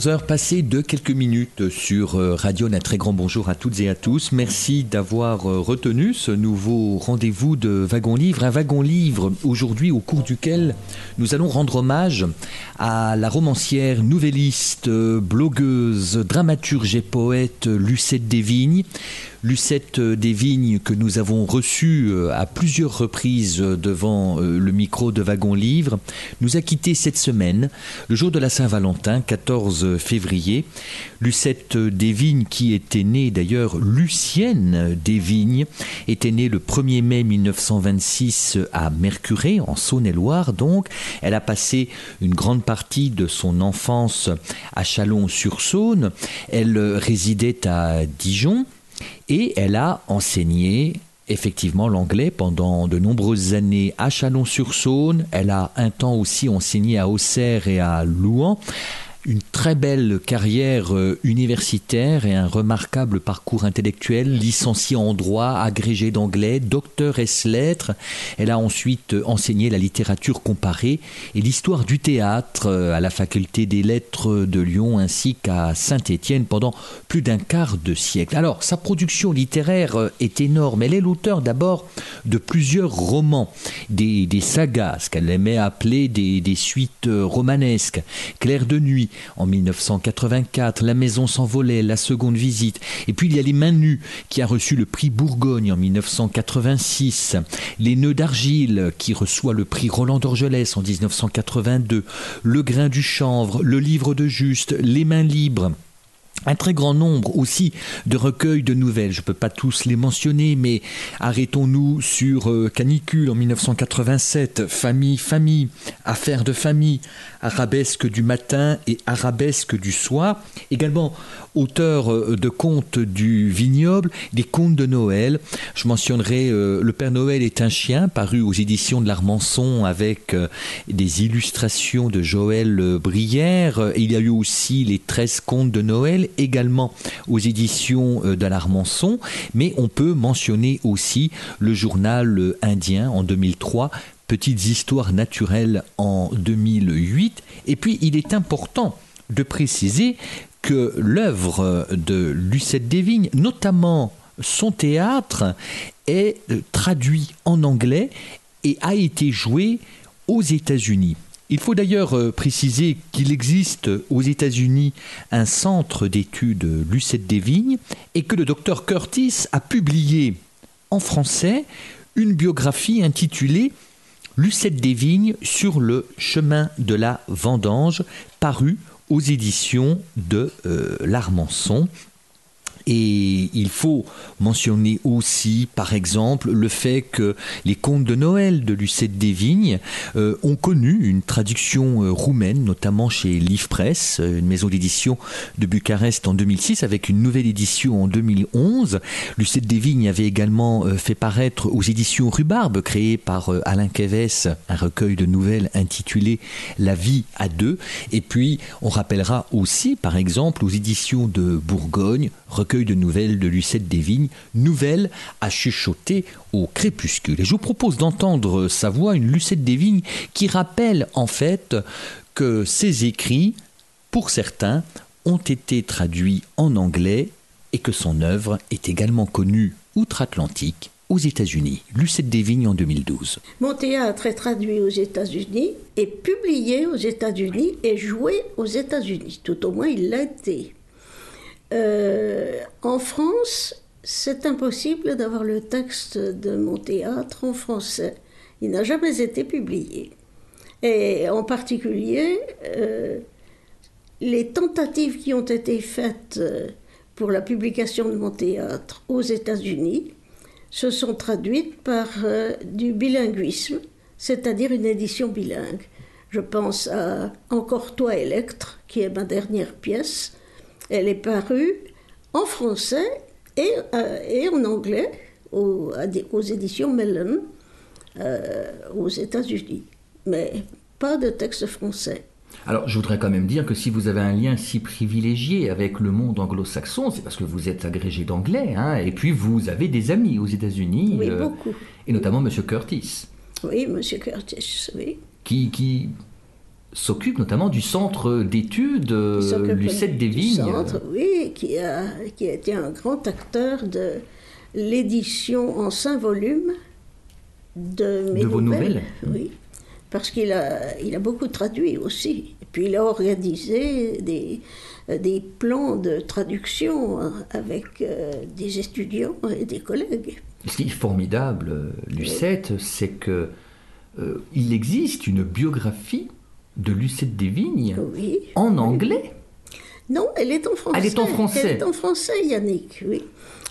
11 heures passées de quelques minutes sur euh, Radio. Un très grand bonjour à toutes et à tous. Merci d'avoir euh, retenu ce nouveau rendez-vous de Wagon Livre. Un wagon livre aujourd'hui au cours duquel nous allons rendre hommage à la romancière, nouvelliste, euh, blogueuse, dramaturge et poète Lucette Desvignes. Lucette Desvignes que nous avons reçue à plusieurs reprises devant le micro de Wagon Livre nous a quitté cette semaine, le jour de la Saint-Valentin, 14 février. Lucette Desvignes, qui était née d'ailleurs Lucienne Desvignes, était née le 1er mai 1926 à Mercurey, en Saône-et-Loire donc. Elle a passé une grande partie de son enfance à Chalon-sur-Saône. Elle résidait à Dijon et elle a enseigné effectivement l'anglais pendant de nombreuses années à Chalon-sur-Saône. Elle a un temps aussi enseigné à Auxerre et à Louan une très belle carrière euh, universitaire et un remarquable parcours intellectuel, licenciée en droit, agrégée d'anglais, docteur S lettres. Elle a ensuite enseigné la littérature comparée et l'histoire du théâtre euh, à la faculté des lettres de Lyon ainsi qu'à Saint-Étienne pendant plus d'un quart de siècle. Alors, sa production littéraire euh, est énorme. Elle est l'auteur d'abord de plusieurs romans, des, sagas, ce qu'elle aimait appeler des, des suites romanesques, Clair de nuit, en 1984, La Maison s'envolait, La Seconde Visite, et puis il y a Les Mains Nues qui a reçu le prix Bourgogne en 1986, Les Nœuds d'Argile qui reçoit le prix Roland d'Orgelès en 1982, Le Grain du Chanvre, Le Livre de Juste, Les Mains Libres un très grand nombre aussi de recueils de nouvelles. Je ne peux pas tous les mentionner, mais arrêtons-nous sur euh, Canicule en 1987, Famille, Famille, Affaires de famille, Arabesque du matin et Arabesque du soir. Également auteur euh, de contes du vignoble, des contes de Noël. Je mentionnerai euh, Le Père Noël est un chien, paru aux éditions de l'Armançon avec des illustrations de Joël Brière. Il y a eu aussi les 13 contes de Noël également aux éditions euh, d'Alarmançon, mais on peut mentionner aussi le journal euh, indien en 2003, Petites histoires naturelles en 2008, et puis il est important de préciser que l'œuvre de Lucette Desvignes, notamment son théâtre, est euh, traduit en anglais et a été joué aux États-Unis. Il faut d'ailleurs euh, préciser qu'il existe aux États-Unis un centre d'études Lucette Desvignes et que le docteur Curtis a publié en français une biographie intitulée Lucette Desvignes sur le chemin de la vendange, parue aux éditions de euh, l'Armançon et il faut mentionner aussi, par exemple, le fait que les contes de Noël de Lucette Desvignes euh, ont connu une traduction euh, roumaine, notamment chez Livre Press, euh, une maison d'édition de Bucarest en 2006, avec une nouvelle édition en 2011. Lucette Desvignes avait également fait paraître aux éditions Rhubarbe, créées par Alain Keves, un recueil de nouvelles intitulé La vie à deux. Et puis, on rappellera aussi, par exemple, aux éditions de Bourgogne, recueil de nouvelles de Lucette Desvignes, nouvelles à chuchoter au crépuscule. Et je vous propose d'entendre sa voix, une Lucette Desvignes, qui rappelle en fait que ses écrits, pour certains, ont été traduits en anglais et que son œuvre est également connue outre-Atlantique aux États-Unis. Lucette Desvignes en 2012. Mon théâtre est traduit aux États-Unis, et publié aux États-Unis et joué aux États-Unis. Tout au moins, il l'a été. Euh, en France, c'est impossible d'avoir le texte de mon théâtre en français. Il n'a jamais été publié. Et en particulier, euh, les tentatives qui ont été faites euh, pour la publication de mon théâtre aux États-Unis se sont traduites par du bilinguisme, c'est-à-dire une édition bilingue. Je pense à Encore toi, Electre, qui est ma dernière pièce. Elle est parue en français et, euh, et en anglais aux, aux éditions Mellon euh, aux États-Unis. Mais pas de texte français. Alors, je voudrais quand même dire que si vous avez un lien si privilégié avec le monde anglo-saxon, c'est parce que vous êtes agrégé d'anglais, hein, et puis vous avez des amis aux États-Unis. Oui, euh, beaucoup. Et notamment M. Curtis. Oui, M. Curtis, oui. Qui, qui s'occupe notamment du centre d'études euh, Lucette des Vignes. Centre, oui, qui a, qui a été un grand acteur de l'édition en cinq volumes de mes de vos nouvelles. Oui parce qu'il a, il a beaucoup traduit aussi. Et puis il a organisé des, des plans de traduction avec euh, des étudiants et des collègues. Ce qui est formidable, Lucette, c'est que euh, il existe une biographie de Lucette Desvignes oui. en anglais. Non, elle est en français. Elle est en français. Elle est en français, Yannick, oui.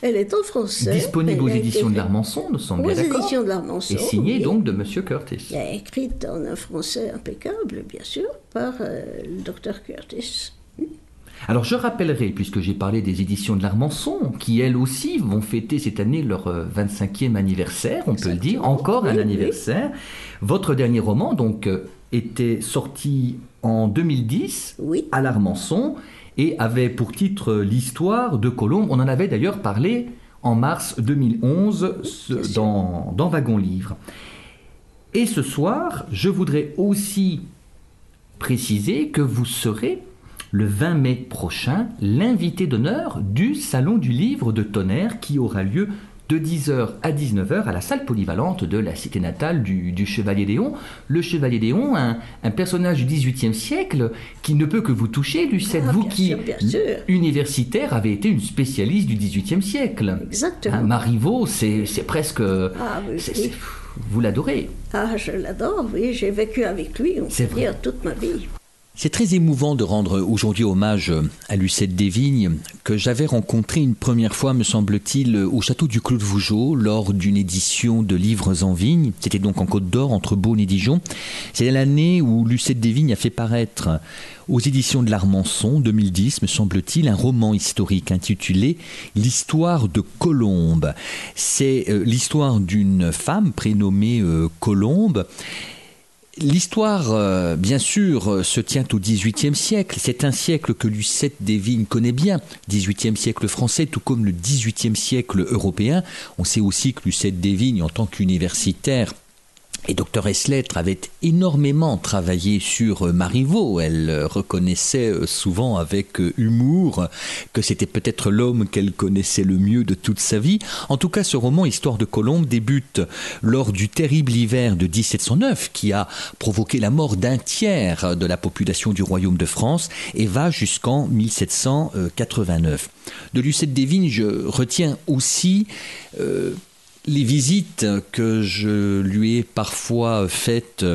Elle est en français. Disponible aux éditions de l'Armançon, nous sommes bien d'accord. Aux éditions de l'Armançon. Et signée donc de Monsieur Curtis. Elle est écrite en un français impeccable, bien sûr, par euh, le docteur Curtis. Alors je rappellerai, puisque j'ai parlé des éditions de l'Armançon, qui elles aussi vont fêter cette année leur 25e euh, anniversaire, on peut le dire, encore un anniversaire. Votre dernier roman, donc, euh, était sorti en 2010 oui. à l'Armançon et avait pour titre L'histoire de Colombe. On en avait d'ailleurs parlé en mars 2011 dans, dans Wagon Livre. Et ce soir, je voudrais aussi préciser que vous serez le 20 mai prochain l'invité d'honneur du Salon du Livre de Tonnerre qui aura lieu de 10h à 19h à la salle polyvalente de la cité natale du, Chevalier Déon. Le Chevalier Déon, un, un, personnage du XVIIIe siècle qui ne peut que vous toucher, Lucette, ah, vous qui, sûr, universitaire, avez été une spécialiste du XVIIIe siècle. Exactement. Hein, Marivaux, c'est presque... Ah, oui. Vous l'adorez Ah, je l'adore, oui, j'ai vécu avec lui, on peut dire, toute ma vie. C'est très émouvant de rendre aujourd'hui hommage à Lucette Desvignes, que j'avais rencontré une première fois, me semble-t-il, au château du Clos de Vougeot, lors d'une édition de Livres en Vigne. C'était donc en Côte d'Or, entre Beaune et Dijon. C'est l'année où Lucette Desvignes a fait paraître aux éditions de l'Armançon, 2010, me semble-t-il, un roman historique intitulé L'histoire de Colombe. C'est euh, l'histoire d'une femme prénommée euh, Colombe L'histoire, euh, bien sûr, euh, se tient au XVIIIe siècle. C'est un siècle que Lucette Desvignes connaît bien, XVIIIe siècle français, tout comme le XVIIIe siècle européen. On sait aussi que Lucette Desvignes, en tant qu'universitaire, et Dr Eslettre avait énormément travaillé sur euh, Marivaux. Elle euh, reconnaissait euh, souvent avec humour que c'était peut-être l'homme qu'elle connaissait le mieux de toute sa vie. En tout cas, ce roman Histoire de Colombe débute lors du terrible hiver de 1709 qui a provoqué la mort d'un tiers de la population du royaume de France et va jusqu'en 1789. De Lucette Desvignes, je retiens aussi les visites que je lui ai parfois faites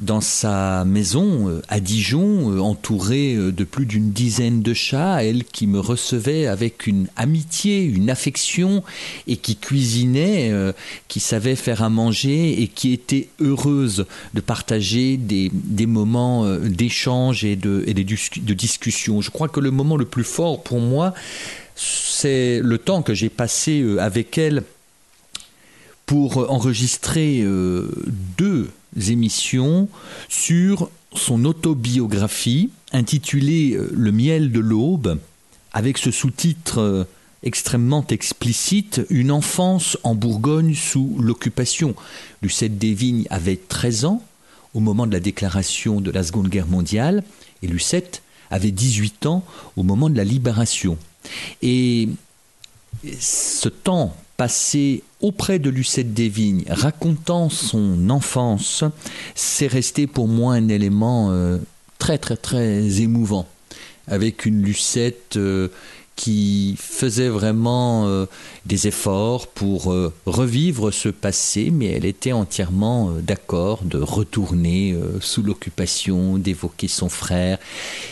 dans sa maison à Dijon, entourée de plus d'une dizaine de chats, elle qui me recevait avec une amitié, une affection, et qui cuisinait, qui savait faire à manger, et qui était heureuse de partager des, moments d'échange et, de, de, de discussion. Je crois que le moment le plus fort pour moi, c'est le temps que j'ai passé avec elle pour enregistrer euh, deux émissions sur son autobiographie intitulée euh, Le miel de l'aube, avec ce sous-titre euh, extrêmement explicite Une enfance en Bourgogne sous l'occupation. Lucette Desvignes avait 13 ans au moment de la déclaration de la Seconde Guerre mondiale et Lucette avait 18 ans au moment de la libération. Et ce temps passé auprès de Lucette Desvignes, racontant son enfance, c'est resté pour moi un élément euh, très très très émouvant, avec une Lucette euh, qui faisait vraiment euh, des efforts pour euh, revivre ce passé, mais elle était entièrement euh, d'accord de retourner sous l'occupation, d'évoquer son frère,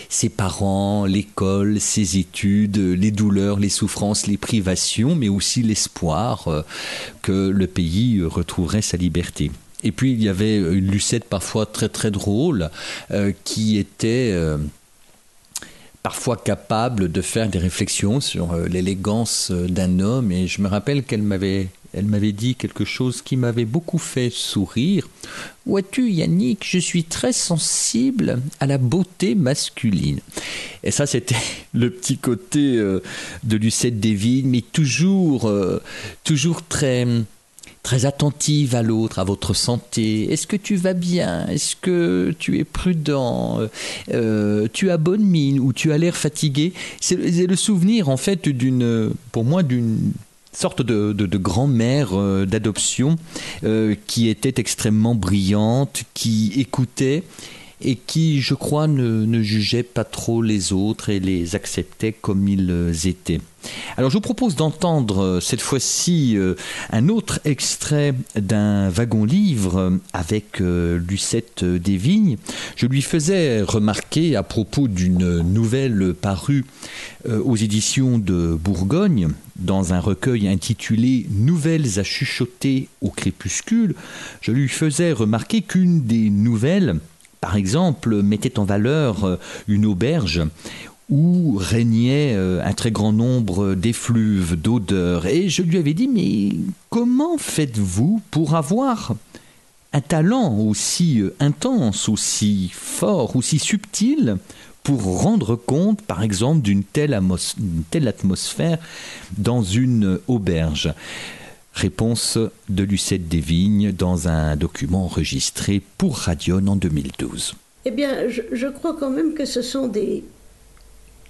ses parents, l'école, ses études, les douleurs, les souffrances, les privations, mais aussi l'espoir que le pays retrouverait sa liberté. Et puis il y avait une Lucette parfois très très drôle qui était parfois capable de faire des réflexions sur euh, l'élégance euh, d'un homme. Et je me rappelle qu'elle m'avait dit quelque chose qui m'avait beaucoup fait sourire. Vois-tu, Yannick, je suis très sensible à la beauté masculine. Et ça, c'était le petit côté euh, de Lucette Desvignes, mais toujours, toujours très très attentive à l'autre, à votre santé. Est-ce que tu vas bien? Est-ce que tu es prudent? Euh, Tu as bonne mine ou tu as l'air fatigué? C'est le souvenir en fait d'une, pour moi, d'une sorte de, grand-mère euh, d'adoption euh, qui était extrêmement brillante, qui écoutait et qui, je crois, ne, jugeait pas trop les autres et les acceptait comme ils étaient. Alors je vous propose d'entendre euh, cette fois-ci euh, un autre extrait d'un wagon-livre euh, avec Lucette Desvignes. Je lui faisais remarquer à propos d'une nouvelle parue aux éditions de Bourgogne, dans un recueil intitulé Nouvelles à chuchoter au crépuscule, je lui faisais remarquer qu'une des nouvelles par exemple, mettait en valeur une auberge où régnait euh, un très grand nombre d'effluves, d'odeurs. Et je lui avais dit, mais comment faites-vous pour avoir un talent aussi euh, intense, aussi fort, aussi subtil pour rendre compte, par exemple, d'une telle, atmosphère dans une auberge? Réponse de Lucette Desvignes dans un document enregistré pour Radion en 2012. Eh bien, je crois quand même que ce sont des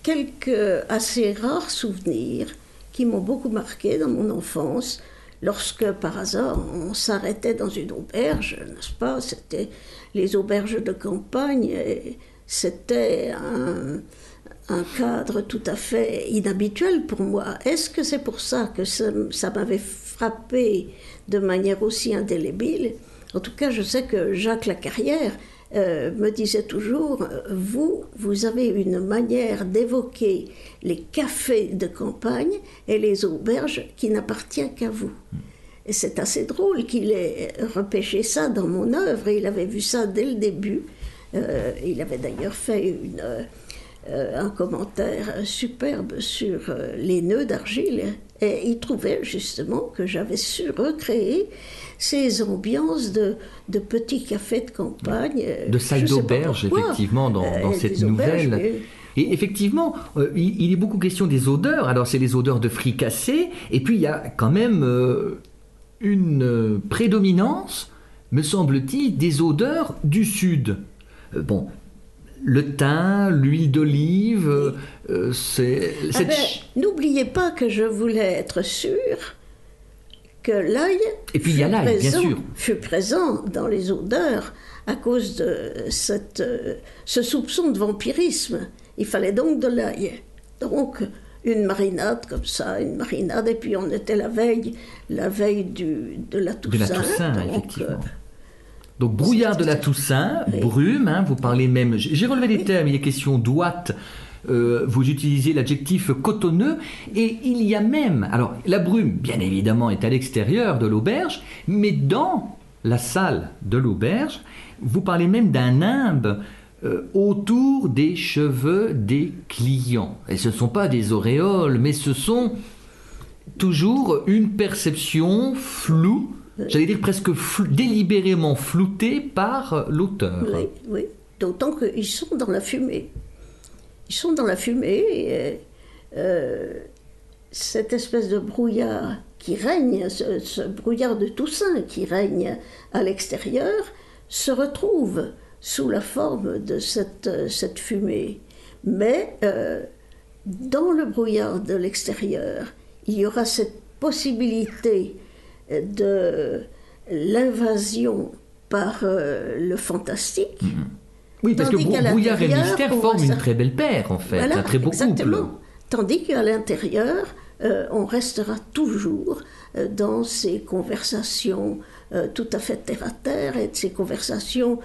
quelques assez rares souvenirs qui m'ont beaucoup marqué dans mon enfance. Lorsque par hasard on s'arrêtait dans une auberge, n'est-ce pas? C'était les auberges de campagne. C'était un, un, cadre tout à fait inhabituel pour moi. Est-ce que c'est pour ça que ça, ça m'avait de manière aussi indélébile En tout cas, je sais que Jacques Lacarrière euh, me disait toujours, vous, vous avez une manière d'évoquer les cafés de campagne et les auberges qui n'appartient qu'à vous. Et c'est assez drôle qu'il ait repêché ça dans mon œuvre, il avait vu ça dès le début. Euh, il avait d'ailleurs fait euh, un commentaire superbe sur les nœuds d'argile, et il trouvait justement que j'avais su recréer ces ambiances de, de petits cafés de campagne. De salles d'auberge, effectivement, dans, dans euh, cette nouvelle. Et effectivement, euh, il, est beaucoup question des odeurs. Alors, c'est les odeurs de fricassés, et puis il y a quand même euh, une prédominance, me semble-t-il, des odeurs du Sud. bon, le thym, l'huile d'olive, c'est. Ah ben, n'oubliez pas que je voulais être sûre que l'œil fut présent dans les odeurs à cause de cette, ce soupçon de vampirisme. Il fallait donc de l'œil. Donc, une marinade comme ça, une marinade, et puis on était la veille, la veille du, de la Toussaint. De la Toussaint, donc, effectivement. Donc brouillard de la Toussaint, brume, hein, vous parlez même, j'ai relevé des termes, il est question d'ouate, euh, vous utilisez l'adjectif cotonneux, et il y a même, alors la brume, bien évidemment, est à l'extérieur de l'auberge, mais dans la salle de l'auberge, vous parlez même d'un nimbe euh, autour des cheveux des clients. Et ce ne sont pas des auréoles, mais ce sont toujours une perception floue, j'allais dire presque délibérément floutée par l'auteur. Oui, oui. D'autant qu'ils sont dans la fumée ils sont dans la fumée. Et, euh, cette espèce de brouillard qui règne, ce, brouillard de Toussaint qui règne à l'extérieur, se retrouve sous la forme de cette, cette fumée. Mais euh, dans le brouillard de l'extérieur, il y aura cette possibilité de l'invasion par euh, le fantastique. Mm-hmm. Oui, parce que Brouillard et Mystère forment une très belle paire, en fait, un très beau exactement. Tandis qu'à l'intérieur, euh, on restera toujours euh, dans ces conversations euh, tout à fait terre à terre et de ces conversations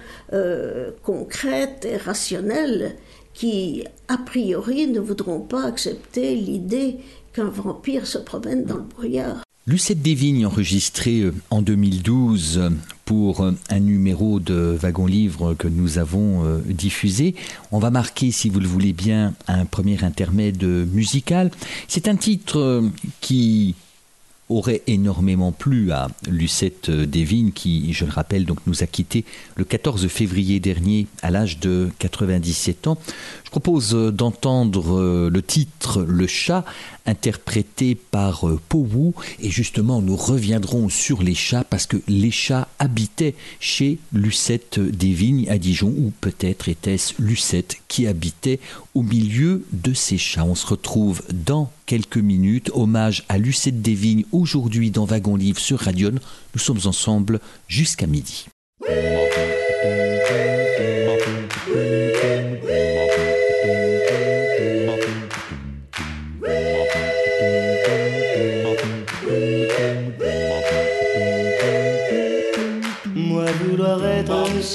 concrètes et rationnelles qui, a priori, ne voudront pas accepter l'idée qu'un vampire se promène dans le brouillard. Lucette Desvignes, enregistrée euh, en 2012 pour euh, un numéro de Wagon Livre que nous avons euh, diffusé. On va marquer, si vous le voulez bien, un premier intermède musical. C'est un titre qui aurait énormément plu à Lucette Desvignes qui, je le rappelle, donc nous a quittés le 14 février dernier à l'âge de 97 ans. Je propose d'entendre le titre Le chat interprété par euh, Powou. Et justement, nous reviendrons sur les chats parce que les chats habitaient chez Lucette des Vignes à Dijon, ou peut-être était-ce Lucette qui habitait au milieu de ces chats. On se retrouve dans quelques minutes. Hommage à Lucette des Vignes aujourd'hui dans Wagon Livre sur Radion. Nous sommes ensemble jusqu'à midi.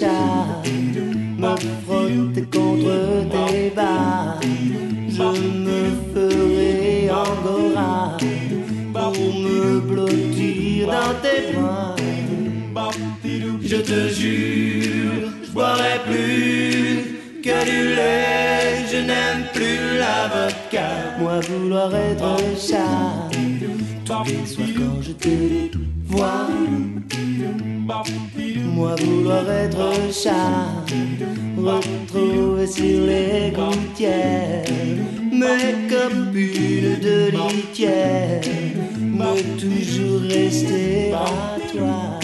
Me frotter contre tes bas. Je me ferai angora pour me blottir dans tes bras. Je te jure, je boirai plus que du lait, je n'aime plus la vodka. Moi vouloir être chat, tous les soirs quand je te vois. Moi vouloir être chat, retrouver sur les gouttières mes copines de litière, mais toujours rester à toi.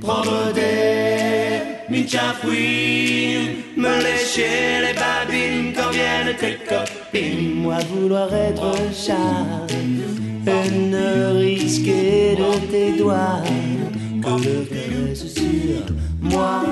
Prendre des minchafouines, me lécher les babines quand viennent tes copines. Moi vouloir être chat, ne risquer de tes doigts que le caresse sur moi.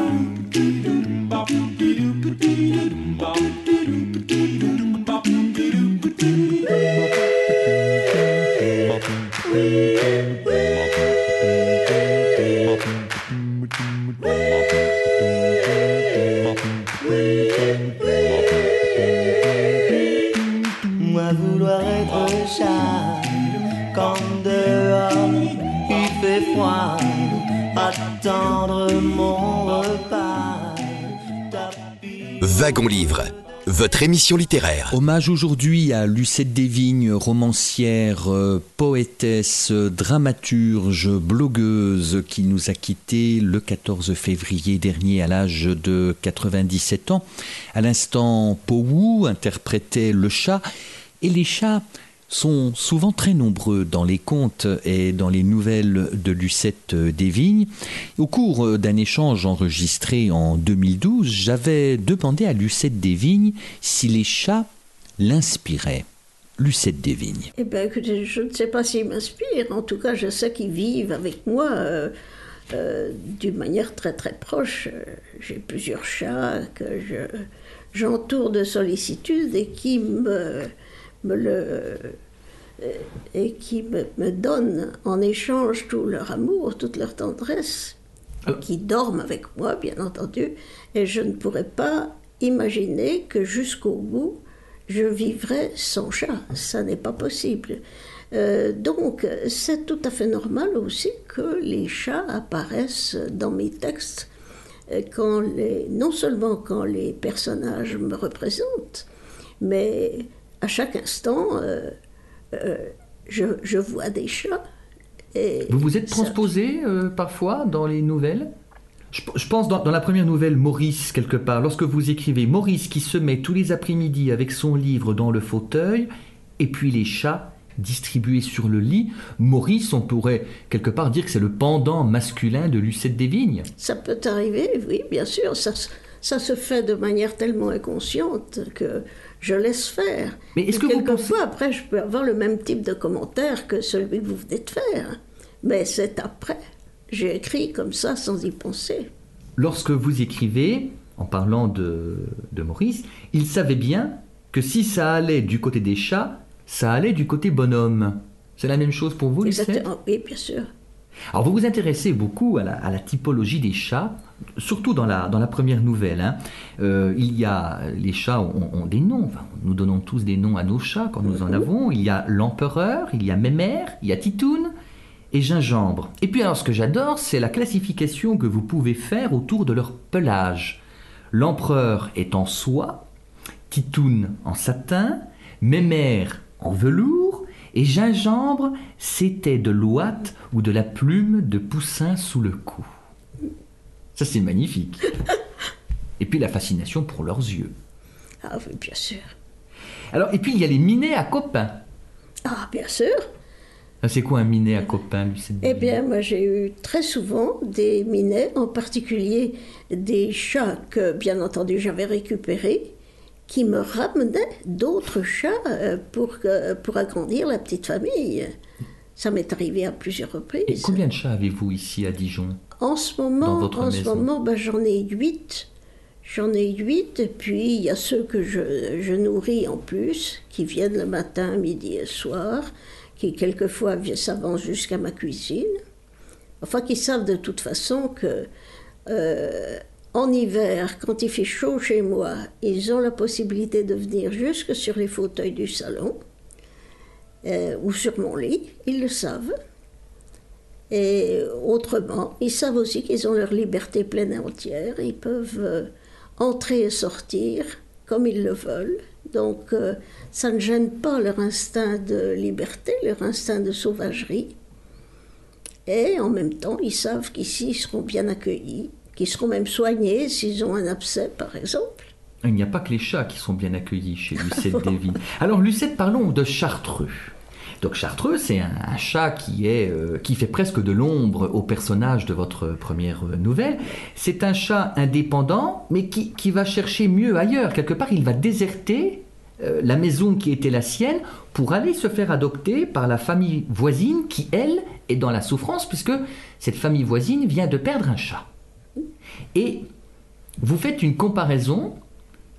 Moi vouloir être chat quand dehors il fait froid attendre mon repas. Wagon Livre, votre émission littéraire. Hommage aujourd'hui à Lucette Desvignes, romancière, euh, poétesse, dramaturge, blogueuse qui nous a quittés le 14 février dernier à l'âge de 97 ans. À l'instant, Powou interprétait le chat et les chats sont souvent très nombreux dans les contes et dans les nouvelles de Lucette Desvignes. Au cours d'un échange enregistré en 2012, j'avais demandé à Lucette Desvignes si les chats l'inspiraient. Lucette Desvignes. Eh bien, écoutez, je ne sais pas s'ils m'inspirent. En tout cas, je sais qu'ils vivent avec moi euh, euh, d'une manière très très proche. J'ai plusieurs chats que j'entoure de sollicitude et qui me le, euh, et qui me, me, donnent en échange tout leur amour, toute leur tendresse, ah. qui dorment avec moi, bien entendu, et je ne pourrais pas imaginer que jusqu'au bout, je vivrais sans chat. Ça n'est pas possible. Euh, donc, c'est tout à fait normal aussi que les chats apparaissent dans mes textes, euh, quand les, non seulement quand les personnages me représentent, mais à chaque instant, euh, euh, je, vois des chats. Et vous vous êtes transposé euh, parfois dans les nouvelles? Je, pense dans, la première nouvelle, Maurice, quelque part, lorsque vous écrivez Maurice qui se met tous les après-midi avec son livre dans le fauteuil, et puis les chats distribués sur le lit, Maurice, on pourrait quelque part dire que c'est le pendant masculin de Lucette Desvignes. Ça peut arriver, oui, bien sûr. Ça, ça se fait de manière tellement inconsciente que je laisse faire. Mais est-ce que quelquefois, après, je peux avoir le même type de commentaire que celui que vous venez de faire. Mais c'est après. J'ai écrit comme ça sans y penser. Lorsque vous écrivez, en parlant de, de Maurice, il savait bien que si ça allait du côté des chats, ça allait du côté bonhomme. C'est la même chose pour vous, Exactement. Oui, bien sûr. Alors vous vous intéressez beaucoup à la, à la typologie des chats, surtout dans la, dans la première nouvelle. hein. Euh, il y a les chats ont, ont des noms. Enfin, nous donnons tous des noms à nos chats quand nous en avons. Il y a l'empereur, il y a Mémère, il y a Titoun et Gingembre. Et puis alors ce que j'adore, c'est la classification que vous pouvez faire autour de leur pelage. L'empereur est en soie, Titoun en satin, Mémère en velours et Gingembre c'était de l'ouate ou de la plume de poussin sous le cou. Ça c'est magnifique. Et puis la fascination pour leurs yeux. Ah oui, bien sûr. Alors, et puis il y a les minets à copains. Ah, bien sûr. Ah, C'est quoi un minet à copains, Lucette Eh bien, moi, j'ai eu très souvent des minets, en particulier des chats que, bien entendu, j'avais récupérés, qui me ramenaient d'autres chats euh, pour, pour agrandir la petite famille. Ça m'est arrivé à plusieurs Et reprises. combien de chats avez-vous ici à Dijon En ce moment, ben, j'en ai huit. J'en ai huit, et puis il y a ceux que je, je nourris en plus, qui viennent le matin, midi et soir, qui quelquefois s'avancent jusqu'à ma cuisine. Enfin, qui savent de toute façon que euh, en hiver, quand il fait chaud chez moi, ils ont la possibilité de venir jusque sur les fauteuils du salon euh, ou sur mon lit, ils le savent. Et autrement, ils savent aussi qu'ils ont leur liberté pleine et entière. Ils peuvent euh, entrer et sortir comme ils le veulent. Donc, euh, ça ne gêne pas leur instinct de liberté, leur instinct de sauvagerie. Et en même temps, ils savent qu'ici, ils seront bien accueillis, qu'ils seront même soignés s'ils ont un abcès, par exemple. Il n'y a pas que les chats qui sont bien accueillis chez Lucette Davy. Alors, Lucette, parlons de Chartreux. Donc, Chartreux, c'est un, un chat qui, est, euh, qui fait presque de l'ombre au personnage de votre première nouvelle. C'est un chat indépendant, mais qui, qui va chercher mieux ailleurs. Quelque part, il va déserter euh, la maison qui était la sienne pour aller se faire adopter par la famille voisine qui, elle, est dans la souffrance, puisque cette famille voisine vient de perdre un chat. Et vous faites une comparaison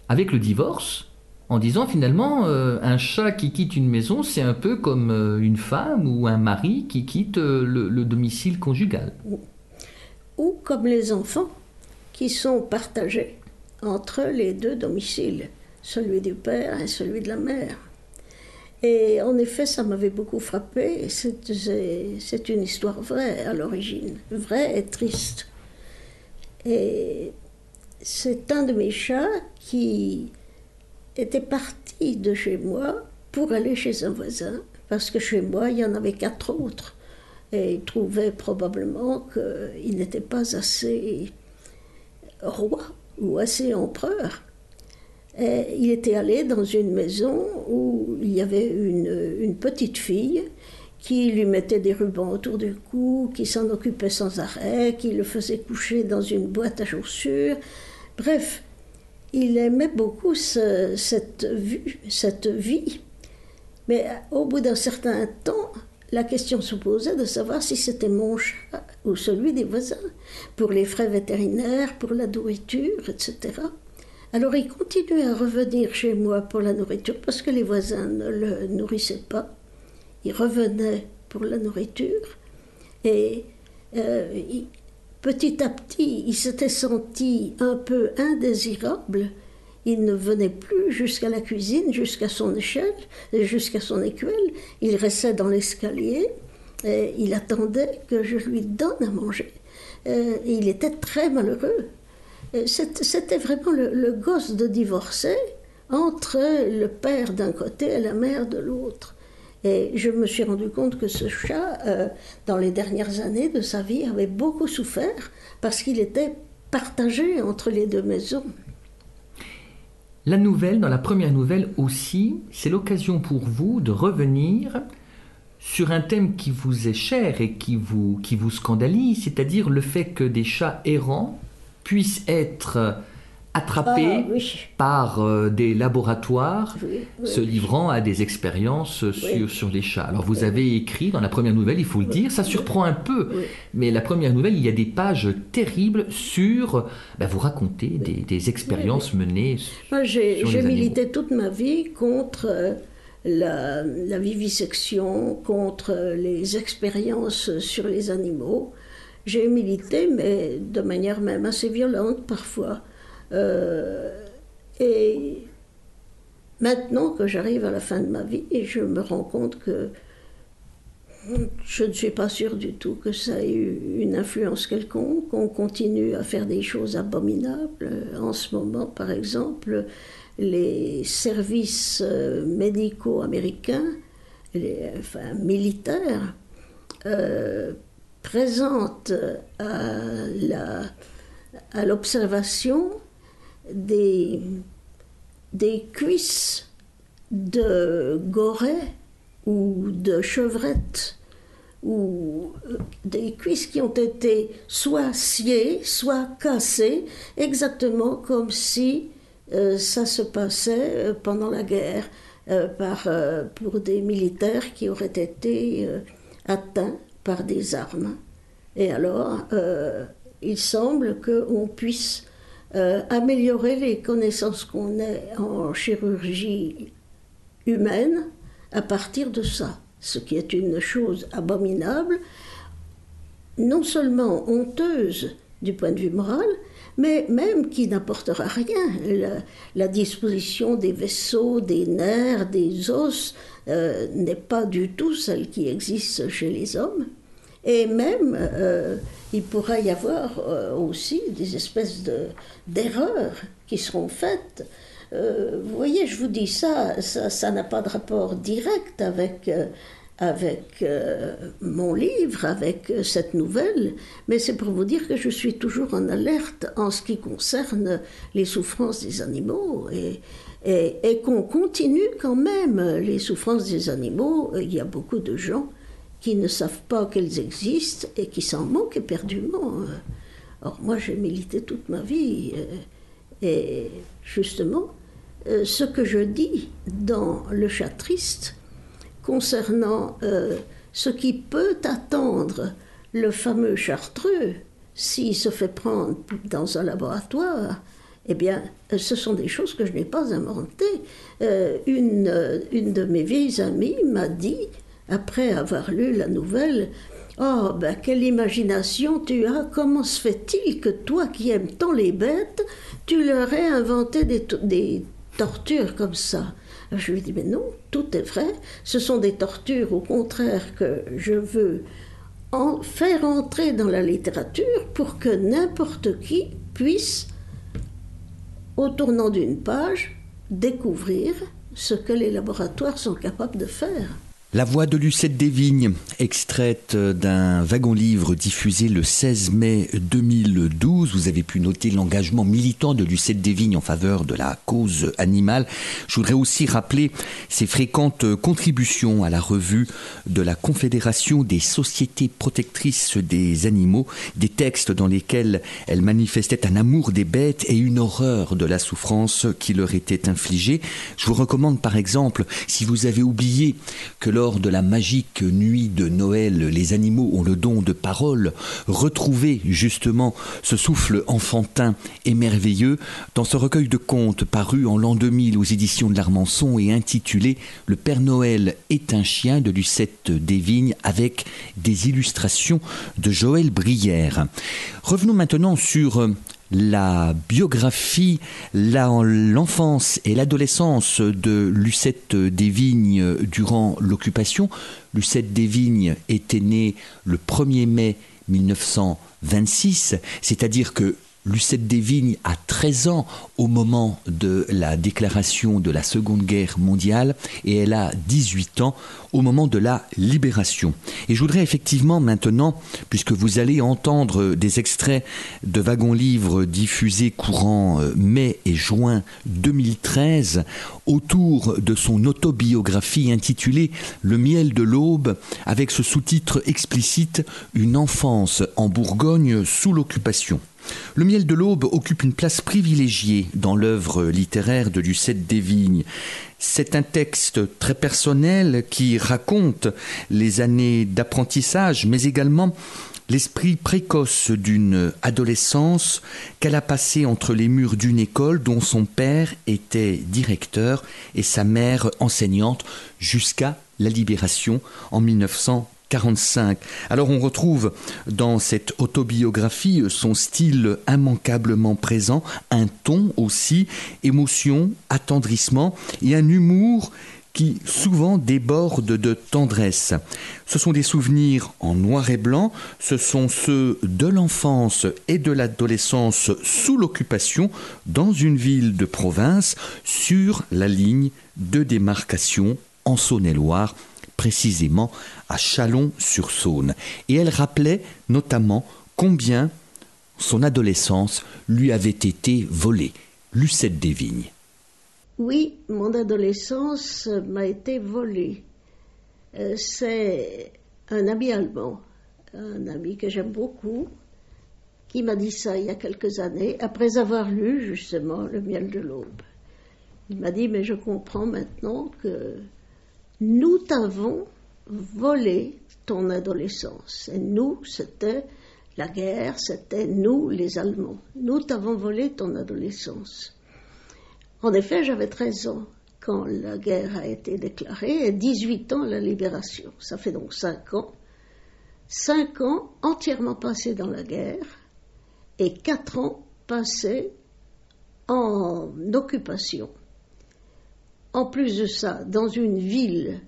avec le divorce en disant finalement euh, un chat qui quitte une maison c'est un peu comme euh, une femme ou un mari qui quitte euh, le, le domicile conjugal. Ou comme les enfants, qui sont partagés entre les deux domiciles, celui du père et celui de la mère. Et en effet, ça m'avait beaucoup frappé. c'est une histoire vraie à l'origine, vraie et triste. Et c'est un de mes chats qui était parti de chez moi pour aller chez un voisin, parce que chez moi, il y en avait quatre autres. Et il trouvait probablement qu'il n'était pas assez roi ou assez empereur. Et il était allé dans une maison où il y avait une, une petite fille qui lui mettait des rubans autour du cou, qui s'en occupait sans arrêt, qui le faisait coucher dans une boîte à chaussures. Bref, il aimait beaucoup ce- cette, vue, cette vie. Mais au bout d'un certain temps, la question se posait de savoir si c'était mon chat ou celui des voisins, pour les frais vétérinaires, pour la nourriture, etc. Alors il continuait à revenir chez moi pour la nourriture parce que les voisins ne le nourrissaient pas. Il revenait pour la nourriture et euh, petit à petit, il s'était senti un peu indésirable. Il ne venait plus jusqu'à la cuisine, jusqu'à son échelle, jusqu'à son écuelle. Il restait dans l'escalier et il attendait que je lui donne à manger. Euh, et il était très malheureux. C'est- C'était vraiment le, le gosse de divorcé entre le père d'un côté et la mère de l'autre. Et je me suis rendu compte que ce chat, euh, dans les dernières années de sa vie, avait beaucoup souffert parce qu'il était partagé entre les deux maisons. La nouvelle, dans la première nouvelle aussi, c'est l'occasion pour vous de revenir sur un thème qui vous est cher et qui vous, qui vous scandalise, c'est-à-dire le fait que des chats errants puissent être attrapé Ah, par euh, des laboratoires Oui, oui. se livrant à des expériences sur, sur les chats. Alors vous avez écrit dans la première nouvelle, il faut le dire, ça surprend un peu, mais la première nouvelle, il y a des pages terribles sur... ben, vous racontez des, des expériences menées. Moi, j'ai milité toute ma vie contre euh, la, la vivisection, contre euh, les expériences sur les animaux. J'ai milité, mais de manière même assez violente parfois. Euh, et maintenant que j'arrive à la fin de ma vie, je me rends compte que je ne suis pas sûre du tout que ça ait eu une influence quelconque. On continue à faire des choses abominables. En ce moment, par exemple, les services euh, médicaux américains, enfin militaires, euh, présentent à l'observation des, des cuisses de gorée ou de chevrette ou euh, des cuisses qui ont été soit sciées, soit cassées, exactement comme si euh, ça se passait euh, pendant la guerre par, pour des militaires qui auraient été atteints par des armes. Et alors, il semble qu'on puisse euh, améliorer les connaissances qu'on a en chirurgie humaine à partir de ça, ce qui est une chose abominable, non seulement honteuse du point de vue moral, mais même qui n'apportera rien. La, disposition des vaisseaux, des nerfs, des os euh, n'est pas du tout celle qui existe chez les hommes. Et même, euh, il pourrait y avoir euh, aussi des espèces de- d'erreurs qui seront faites. Euh, vous voyez, je vous dis ça, ça n'a pas de rapport direct avec, avec mon livre, avec cette nouvelle, mais c'est pour vous dire que je suis toujours en alerte en ce qui concerne les souffrances des animaux et, et qu'on continue quand même les souffrances des animaux. Il y a beaucoup de gens qui ne savent pas qu'elles existent et qui s'en moquent éperdument. Or, moi, j'ai milité toute ma vie. euh, Et justement, euh, ce que je dis dans Le chat triste concernant euh, ce qui peut attendre le fameux chartreux s'il se fait prendre dans un laboratoire, eh bien, ce sont des choses que je n'ai pas inventées. Une, une de mes vieilles amies m'a dit, après avoir lu la nouvelle, Oh, ben quelle imagination tu as Comment se fait-il que toi qui aimes tant les bêtes, tu leur aies inventé des, to- des tortures comme ça? Je lui dis Mais non, tout est vrai. Ce sont des tortures, au contraire, que je veux faire entrer dans la littérature pour que n'importe qui puisse, au tournant d'une page, découvrir ce que les laboratoires sont capables de faire. La voix de Lucette Desvignes, extraite d'un wagon-livre diffusé le 16 mai 2012. Vous avez pu noter l'engagement militant de Lucette Desvignes en faveur de la cause animale. Je voudrais aussi rappeler ses fréquentes contributions à la revue de la Confédération des sociétés protectrices des animaux, des textes dans lesquels elle manifestait un amour des bêtes et une horreur de la souffrance qui leur était infligée. Je vous recommande par exemple, si vous avez oublié que lors de la magique nuit de Noël, les animaux ont le don de parole, retrouvez justement ce souffle enfantin et merveilleux dans ce recueil de contes paru en l'an 2000 aux éditions de l'Armançon et intitulé Le Père Noël est un chien de Lucette Desvignes avec des illustrations de Joël Brière. Revenons maintenant sur euh, la biographie, l'enfance et l'adolescence de Lucette Desvignes durant l'occupation. Lucette Desvignes était née le 1er mai 1926, c'est-à-dire que Lucette Desvignes a 13 ans au moment de la déclaration de la Seconde Guerre mondiale et elle a 18 ans au moment de la libération. Et je voudrais effectivement maintenant, puisque vous allez entendre des extraits de wagons-livres diffusés courant euh, mai et juin 2013 autour de son autobiographie intitulée Le miel de l'aube avec ce sous-titre explicite Une enfance en Bourgogne sous l'occupation. Le miel de l'aube occupe une place privilégiée dans l'œuvre littéraire de Lucette Desvignes. C'est un texte très personnel qui raconte les années d'apprentissage, mais également l'esprit précoce d'une adolescence qu'elle a passée entre les murs d'une école dont son père était directeur et sa mère enseignante jusqu'à la libération en 1945. Alors on retrouve dans cette autobiographie son style immanquablement présent, un ton aussi, émotion, attendrissement et un humour qui souvent débordent de tendresse. Ce sont des souvenirs en noir et blanc, ce sont ceux de l'enfance et de l'adolescence sous l'occupation dans une ville de province sur la ligne de démarcation en Saône-et-Loire, précisément à Chalon-sur-Saône. Et elle rappelait notamment combien son adolescence lui avait été volée. Lucette Desvignes. Oui, mon adolescence m'a été volée. Euh, c'est un ami allemand, un ami que j'aime beaucoup, qui m'a dit ça il y a quelques années, après avoir lu justement Le miel de l'aube. Il m'a dit, mais je comprends maintenant que nous t'avons volé ton adolescence. Et nous, c'était la guerre, c'était nous, les Allemands. Nous t'avons volé ton adolescence. En effet, j'avais 13 ans quand la guerre a été déclarée et 18 ans la libération. Ça fait donc 5 ans. 5 ans entièrement passés dans la guerre et 4 ans passés en occupation. En plus de ça, dans une ville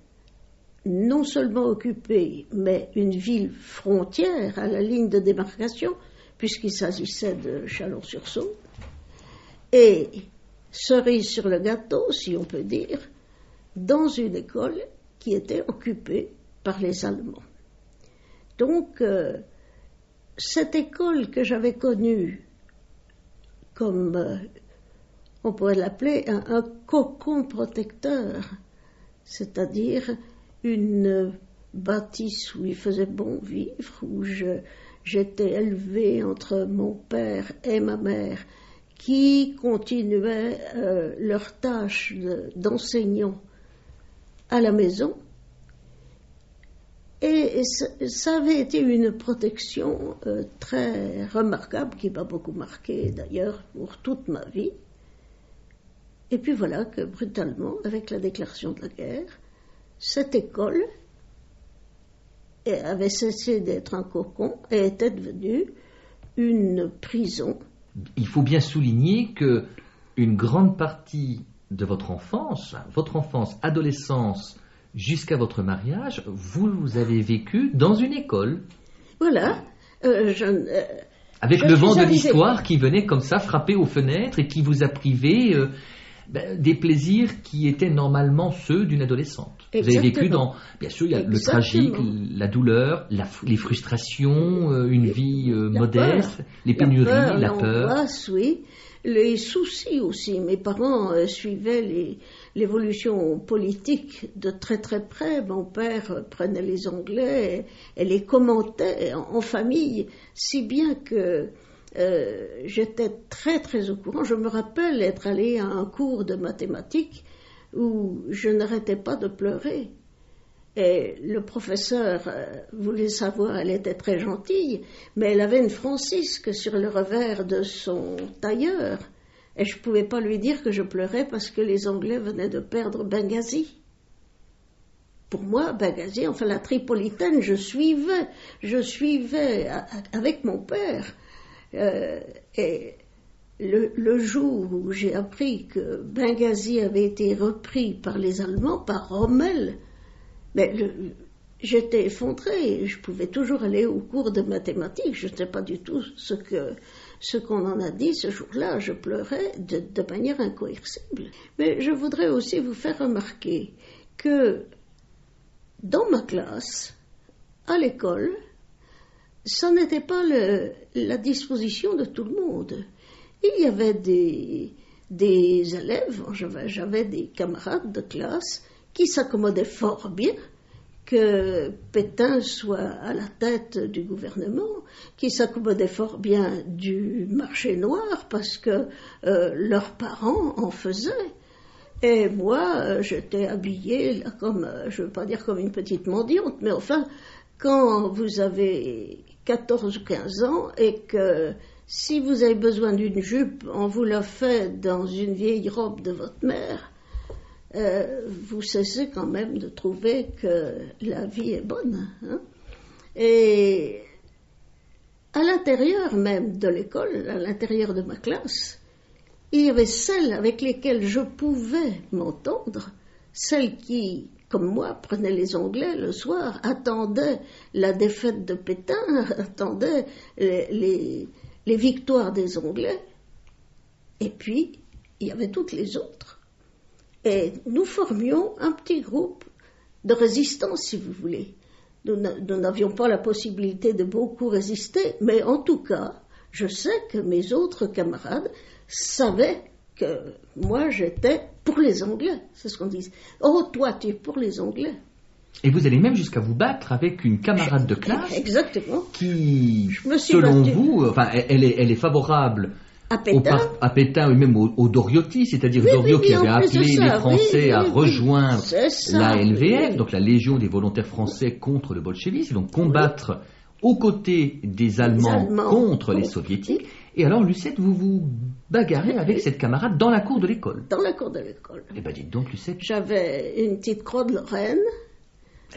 non seulement occupée, mais une ville frontière à la ligne de démarcation, puisqu'il s'agissait de Chalon-sur-Saône, et cerise sur le gâteau, si on peut dire, dans une école qui était occupée par les Allemands. Donc, euh, cette école que j'avais connue comme, euh, on pourrait l'appeler, un, cocon protecteur, c'est-à-dire une bâtisse où il faisait bon vivre, où j'étais élevée entre mon père et ma mère, qui continuaient euh, leur tâche d'enseignant à la maison. Et, ça, avait été une protection euh, très remarquable qui m'a beaucoup marqué d'ailleurs pour toute ma vie. Et puis voilà que brutalement, avec la déclaration de la guerre, cette école avait cessé d'être un cocon et était devenue une prison il faut bien souligner que une grande partie de votre enfance, votre enfance, adolescence, jusqu'à votre mariage, vous, avez vécu dans une école. Voilà. Euh, euh, Avec le vent de l'histoire qui venait comme ça frapper aux fenêtres et qui vous a privé euh, ben, des plaisirs qui étaient normalement ceux d'une adolescente. Vous avez vécu dans, bien sûr, il y a le tragique, la douleur, les frustrations, euh, une vie euh, modeste, les pénuries, la peur. oui, les soucis aussi. Mes parents euh, suivaient l'évolution politique de très très près. Mon père prenait les Anglais et, les commentait en famille, si bien que euh, j'étais très très au courant. Je me rappelle être allée à un cours de mathématiques où je n'arrêtais pas de pleurer. Et le professeur euh, voulait savoir, elle était très gentille, mais elle avait une francisque sur le revers de son tailleur. Et je ne pouvais pas lui dire que je pleurais parce que les Anglais venaient de perdre Benghazi. Pour moi, Benghazi, enfin la Tripolitaine, je suivais, je suivais avec mon père euh, et le, jour où j'ai appris que Benghazi avait été repris par les Allemands, par Rommel, ben, j'étais effondrée. Je pouvais toujours aller au cours de mathématiques. Je ne sais pas du tout ce qu'on en a dit ce jour-là. Je pleurais de, de manière incoercible. Mais je voudrais aussi vous faire remarquer que dans ma classe, à l'école, ça n'était pas la disposition de tout le monde. Il y avait des, des élèves, j'avais des camarades de classe qui s'accommodaient fort bien, que Pétain soit à la tête du gouvernement, qui s'accommodait fort bien du marché noir parce que euh, leurs parents en faisaient. Et moi, euh, j'étais habillée comme, euh, je ne veux pas dire comme une petite mendiante, mais enfin, quand vous avez 14 ou 15 ans et que si vous avez besoin d'une jupe, on vous la fait dans une vieille robe de votre mère, euh, vous cessez quand même de trouver que la vie est bonne. Hein. Et à l'intérieur même de l'école, à l'intérieur de ma classe, il y avait celles avec lesquelles je pouvais m'entendre, celles qui, comme moi, prenaient les Anglais le soir, attendaient la défaite de Pétain, attendaient les, les victoires des Anglais, et puis il y avait toutes les autres et nous formions un petit groupe de résistance, si vous voulez. Nous n'avions pas la possibilité de beaucoup résister, mais en tout cas, je sais que mes autres camarades savaient que moi j'étais pour les Anglais, c'est ce qu'on dit. Oh, toi, tu es pour les Anglais. Et vous allez même jusqu'à vous battre avec une camarade de classe. Exactement. Qui, selon vous, enfin, elle est, elle est favorable à Pétain. à Pétain, ou même au, Doriotti, c'est-à-dire Doriot qui avait appelé les Français à rejoindre la LVF, donc la Légion des volontaires français contre le bolchevisme, donc combattre aux côtés des Allemands, contre les Soviétiques. Et alors, Lucette, vous vous bagarrez avec cette camarade dans la cour de l'école Dans la cour de l'école. Eh bien, dites donc, Lucette. J'avais une petite croix de Lorraine.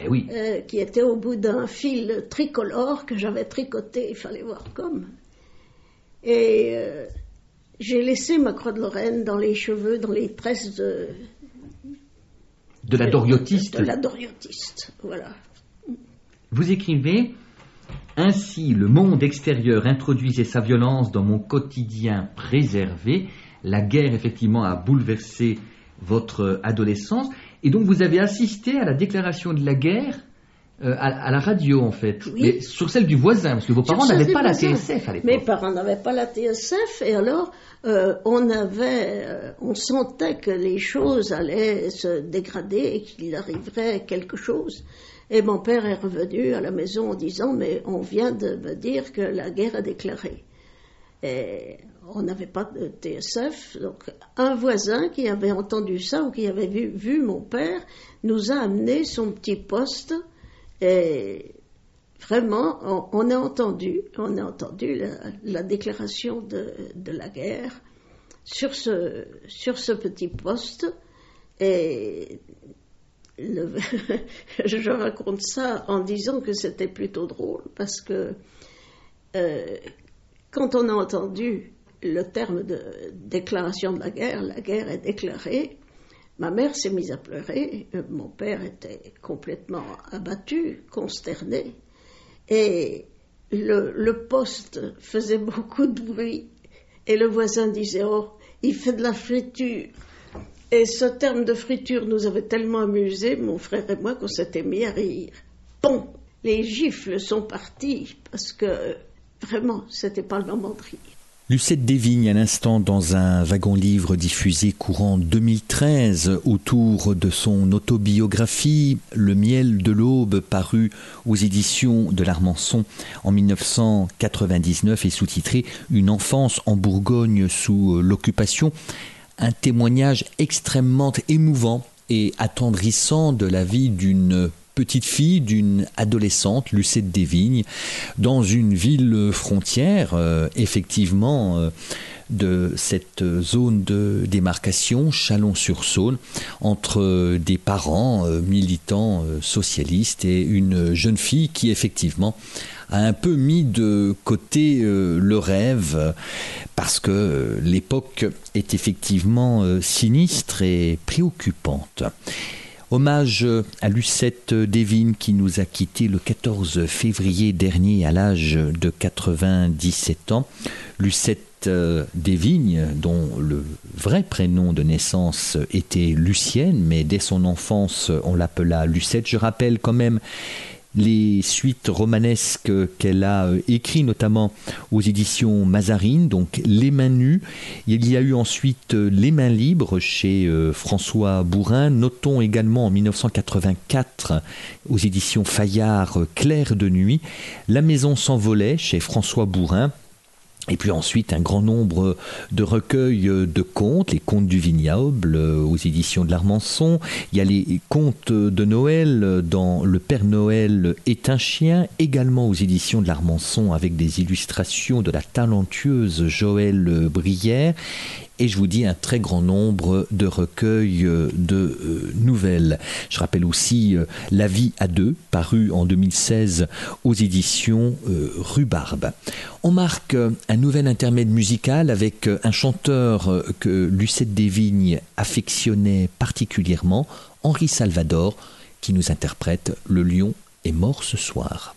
Eh oui. Euh, qui était au bout d'un fil tricolore que j'avais tricoté, il fallait voir comme. Et euh, j'ai laissé ma croix de Lorraine dans les cheveux, dans les tresses de. De la doriotiste. De la doriotiste, voilà. Vous écrivez Ainsi, le monde extérieur introduisait sa violence dans mon quotidien préservé. La guerre, effectivement, a bouleversé votre adolescence. Et donc, vous avez assisté à la déclaration de la guerre euh, à, la radio en fait, mais sur celle du voisin, parce que vos parents n'avaient pas la TSF à l'époque. Mes parents n'avaient pas la TSF et alors euh, on avait, euh, on sentait que les choses allaient se dégrader et qu'il arriverait quelque chose. Et mon père est revenu à la maison en disant mais on vient de me dire que la guerre est déclarée. Et on n'avait pas de TSF, donc un voisin qui avait entendu ça ou qui avait vu, vu mon père nous a amené son petit poste et vraiment, on, a entendu, on a entendu la, déclaration de, la guerre sur ce, sur ce petit poste. Et je raconte ça en disant que c'était plutôt drôle parce que euh, quand on a entendu le terme de déclaration de la guerre, la guerre est déclarée, Ma mère s'est mise à pleurer, mon père était complètement abattu, consterné, et le, poste faisait beaucoup de bruit, et le voisin disait Oh, il fait de la friture. Et ce terme de friture nous avait tellement amusés, mon frère et moi, qu'on s'était mis à rire. Bon, les gifles sont partis parce que vraiment, c'était pas le moment de rire. Lucette Desvignes à l'instant dans un wagon-livre diffusé courant 2013 autour de son autobiographie Le miel de l'aube paru aux éditions de l'Armançon en 1999 et sous-titré Une enfance en Bourgogne sous l'occupation. Un témoignage extrêmement émouvant et attendrissant de la vie d'une petite fille d'une adolescente, Lucette Desvignes, dans une ville frontière, euh, effectivement, euh, de cette zone de démarcation, Chalon-sur-Saône, entre des parents euh, militants socialistes et une jeune fille qui, effectivement, a un peu mis de côté le rêve parce que l'époque est effectivement sinistre et préoccupante. Hommage à Lucette Devine qui nous a quittés le 14 février dernier à l'âge de 97 ans. Lucette euh, Desvignes, dont le vrai prénom de naissance était Lucienne, mais dès son enfance on l'appela Lucette. Je rappelle quand même les suites romanesques qu'elle a euh, écrites, notamment aux éditions Mazarine, donc Les Mains Nues. Il y a eu ensuite euh, Les Mains Libres chez euh, François Bourrin. Notons également en 1984 aux éditions Fayard Claire de Nuit. La Maison s'envolait chez François Bourrin. Et puis ensuite, un grand nombre de recueils de contes, les contes du vignoble euh, aux éditions de l'Armançon. Il y a les contes de Noël dans Le Père Noël est un chien, également aux éditions de l'Armançon avec des illustrations de la talentueuse Joëlle Brière et je vous dis un très grand nombre de recueils euh, de euh, nouvelles. Je rappelle aussi euh, La vie à deux, paru en 2016 aux éditions Rhubarbe. On marque un nouvel intermède musical avec un chanteur que Lucette Desvignes affectionnait particulièrement, Henri Salvador, qui nous interprète Le lion est mort ce soir.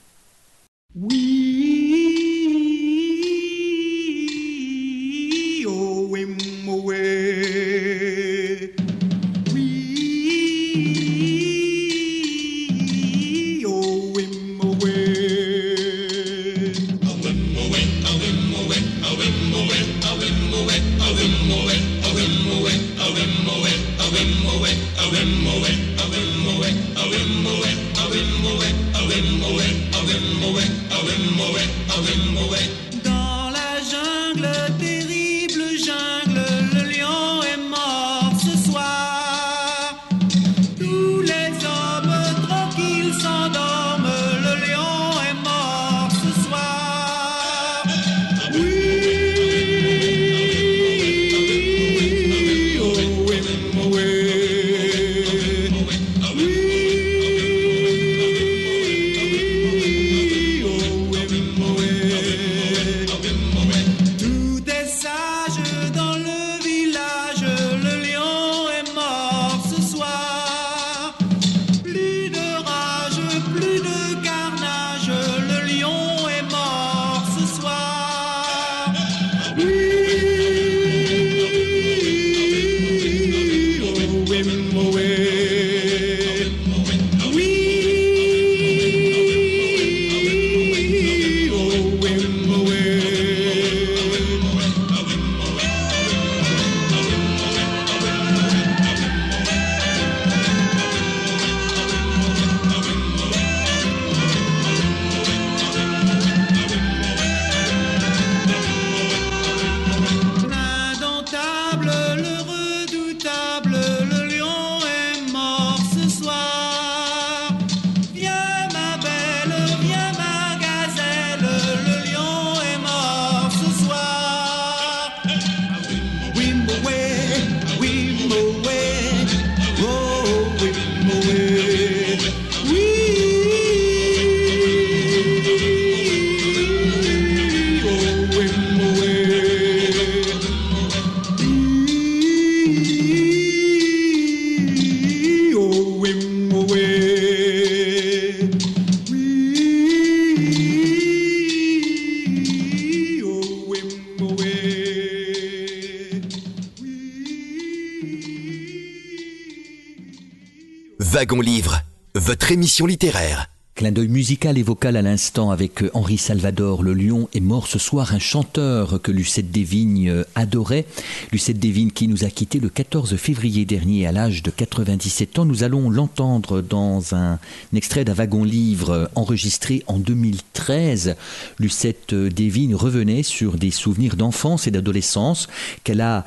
Wagon Livre, votre émission littéraire. Clin d'œil musical et vocal à l'instant avec euh, Henri Salvador. Le lion est mort ce soir, un chanteur que Lucette Desvignes euh, adorait. Lucette Desvignes qui nous a quittés le 14 février dernier à l'âge de 97 ans. Nous allons l'entendre dans un, extrait d'un wagon-livre euh, enregistré en 2013. Lucette Desvignes revenait sur des souvenirs d'enfance et d'adolescence qu'elle a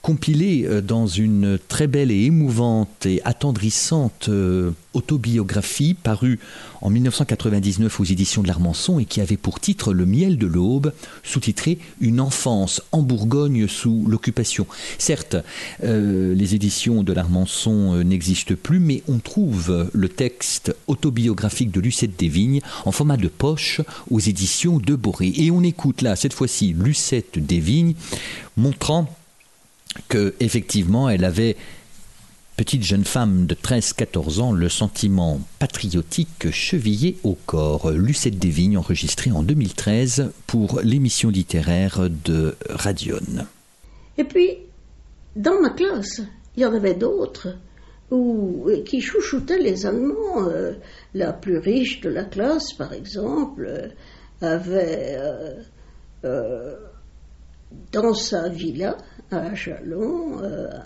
compilés dans une très belle et émouvante et attendrissante autobiographie parue en 1999 aux éditions de l'Armançon et qui avait pour titre Le miel de l'aube, sous-titré Une enfance en Bourgogne sous l'occupation. Certes, euh, les éditions de l'Armançon euh, n'existent plus, mais on trouve le texte autobiographique de Lucette Desvignes en format de poche aux éditions de Boré. Et on écoute là, cette fois-ci, Lucette Desvignes montrant que effectivement elle avait petite jeune femme de 13-14 ans, le sentiment patriotique chevillé au corps. Lucette Desvignes, enregistrée en 2013 pour l'émission littéraire de Radion. Et puis, dans ma classe, il y en avait d'autres. ou, qui chouchoutait les Allemands. la plus riche de la classe, par exemple, avait dans sa villa à Chalon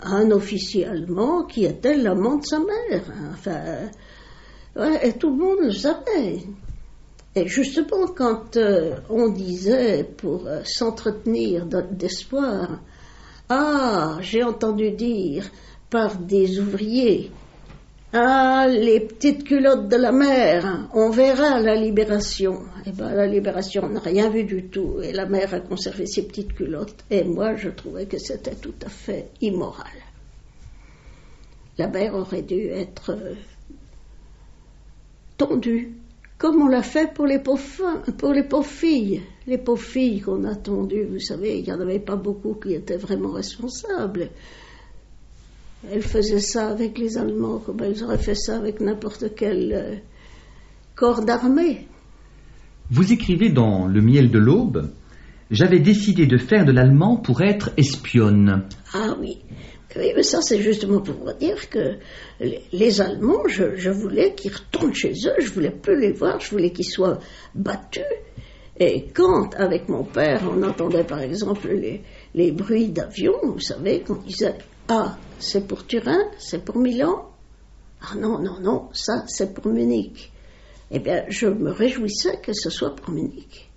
un officier allemand qui était l'amant de sa mère. Enfin, et tout le monde le savait. Et justement, quand euh, on disait, pour euh, s'entretenir d'espoir, Ah, j'ai entendu dire par des ouvriers, Ah, les petites culottes de la mer, on verra la libération. Eh bien, la libération, on n'a rien vu du tout. Et la mère a conservé ses petites culottes. Et moi, je trouvais que c'était tout à fait immoral. La mère aurait dû être euh, tendu, comme on l'a fait pour les pauvres, pour les pauvres filles. Les pauvres filles qu'on a tendues, vous savez, il n'y en avait pas beaucoup qui étaient vraiment responsables. Elles faisaient ça avec les Allemands, comme elles auraient fait ça avec n'importe quel euh, corps d'armée. Vous écrivez dans Le miel de l'aube J'avais décidé de faire de l'allemand pour être espionne. Ah oui, oui, mais ça, c'est justement pour vous dire que les, Allemands, je, voulais qu'ils retournent chez eux, je voulais plus les voir, je voulais qu'ils soient battus. Et quand, avec mon père, on entendait par exemple les, bruits d'avions, vous savez, qu'on disait Ah, c'est pour Turin, c'est pour Milan Ah non, non, non, ça, c'est pour Munich. Eh bien, je me réjouissais que ce soit pour Munich.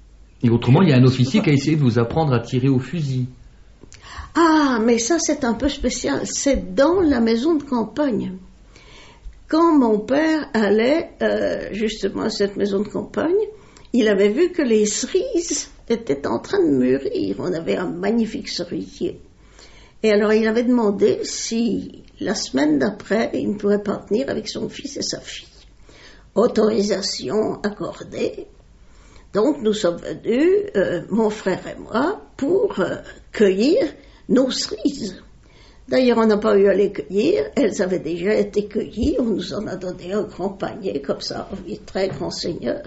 Et autrement, il y a un officier qui a essayé de vous apprendre à tirer au fusil. Ah, mais ça c'est un peu spécial. C'est dans la maison de campagne. Quand mon père allait euh, justement à cette maison de campagne, il avait vu que les cerises étaient en train de mûrir. On avait un magnifique cerisier. Et alors il avait demandé si la semaine d'après, il ne pourrait pas venir avec son fils et sa fille. Autorisation accordée. Donc nous sommes venus, euh, mon frère et moi, pour euh, cueillir nos cerises. D'ailleurs, on n'a pas eu à les cueillir, elles avaient déjà été cueillies, on nous en a donné un grand panier comme ça, oui, très grand seigneur.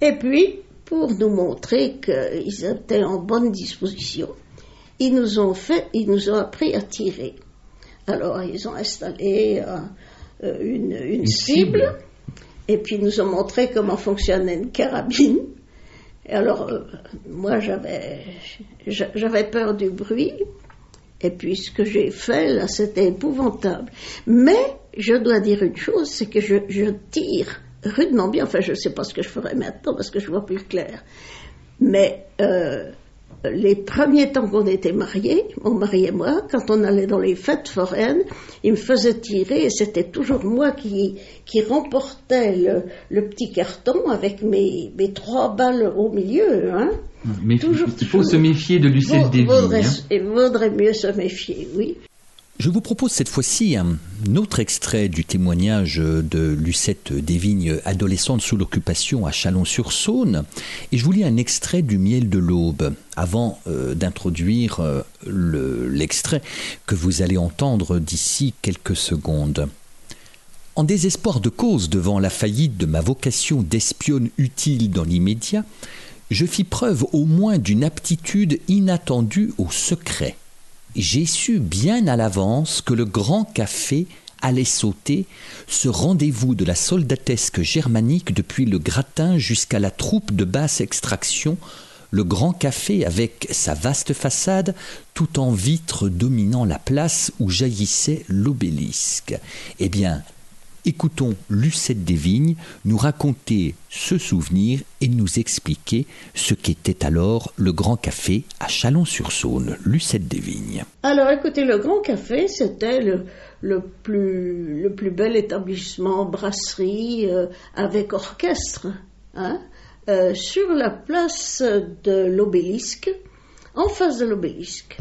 Et puis, pour nous montrer qu'ils étaient en bonne disposition, ils nous ont fait, ils nous ont appris à tirer. Alors, ils ont installé euh, une, cible, et puis ils nous ont montré comment fonctionnait une carabine. Et alors, euh, moi, j'avais, j'avais peur du bruit. Et puis, ce que j'ai fait, là, c'était épouvantable. Mais, je dois dire une chose, c'est que je, je tire rudement bien. Enfin, je ne sais pas ce que je ferai maintenant parce que je vois plus clair. Mais, euh, les premiers temps qu'on était mariés, mon mari et moi, quand on allait dans les fêtes foraines, il me faisait tirer et c'était toujours moi qui, qui remportais le, petit carton avec mes, mes, trois balles au milieu. Hein. Mais toujours, il faut se méfier de Davy. Il hein. vaudrait mieux se méfier, oui. Je vous propose cette fois-ci un autre extrait du témoignage de Lucette Desvignes, adolescente sous l'occupation à Chalon-sur-Saône. Et je vous lis un extrait du Miel de l'Aube, avant euh, d'introduire euh, l'extrait que vous allez entendre d'ici quelques secondes. En désespoir de cause devant la faillite de ma vocation d'espionne utile dans l'immédiat, je fis preuve au moins d'une aptitude inattendue au secret j'ai su bien à l'avance que le grand café allait sauter, ce rendez-vous de la soldatesque germanique depuis le gratin jusqu'à la troupe de basse extraction, le grand café avec sa vaste façade, tout en vitre dominant la place où jaillissait l'obélisque. Eh bien, Écoutons Lucette Desvignes nous raconter ce souvenir et nous expliquer ce qu'était alors le Grand Café à Chalon-sur-Saône. Lucette Desvignes. Alors écoutez, le Grand Café, c'était le, plus, bel établissement brasserie euh, avec orchestre hein, euh, sur la place de l'obélisque, en face de l'obélisque.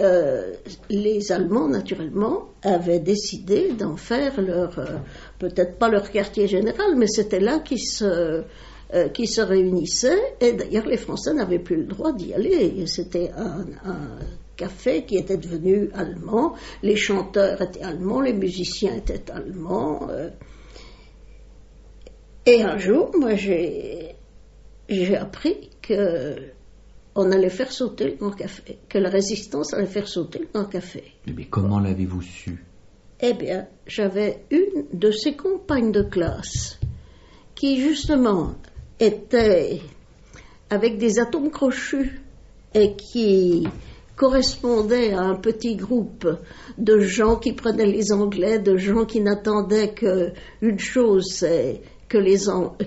Euh, les Allemands, naturellement, avaient décidé d'en faire leur, euh, peut-être pas leur quartier général, mais c'était là qu'ils se, euh, qui se réunissaient. Et d'ailleurs, les Français n'avaient plus le droit d'y aller. C'était un, café qui était devenu allemand. Les chanteurs étaient allemands, les musiciens étaient allemands. et un jour, moi, j'ai, j'ai appris que on allait faire sauter le grand café, que la résistance allait faire sauter le grand café. Mais comment l'avez-vous su? Eh bien, j'avais une de ses compagnes de classe qui, justement, était avec des atomes crochus et qui correspondait à un petit groupe de gens qui prenaient les Anglais, de gens qui n'attendaient qu'une chose, c'est que les,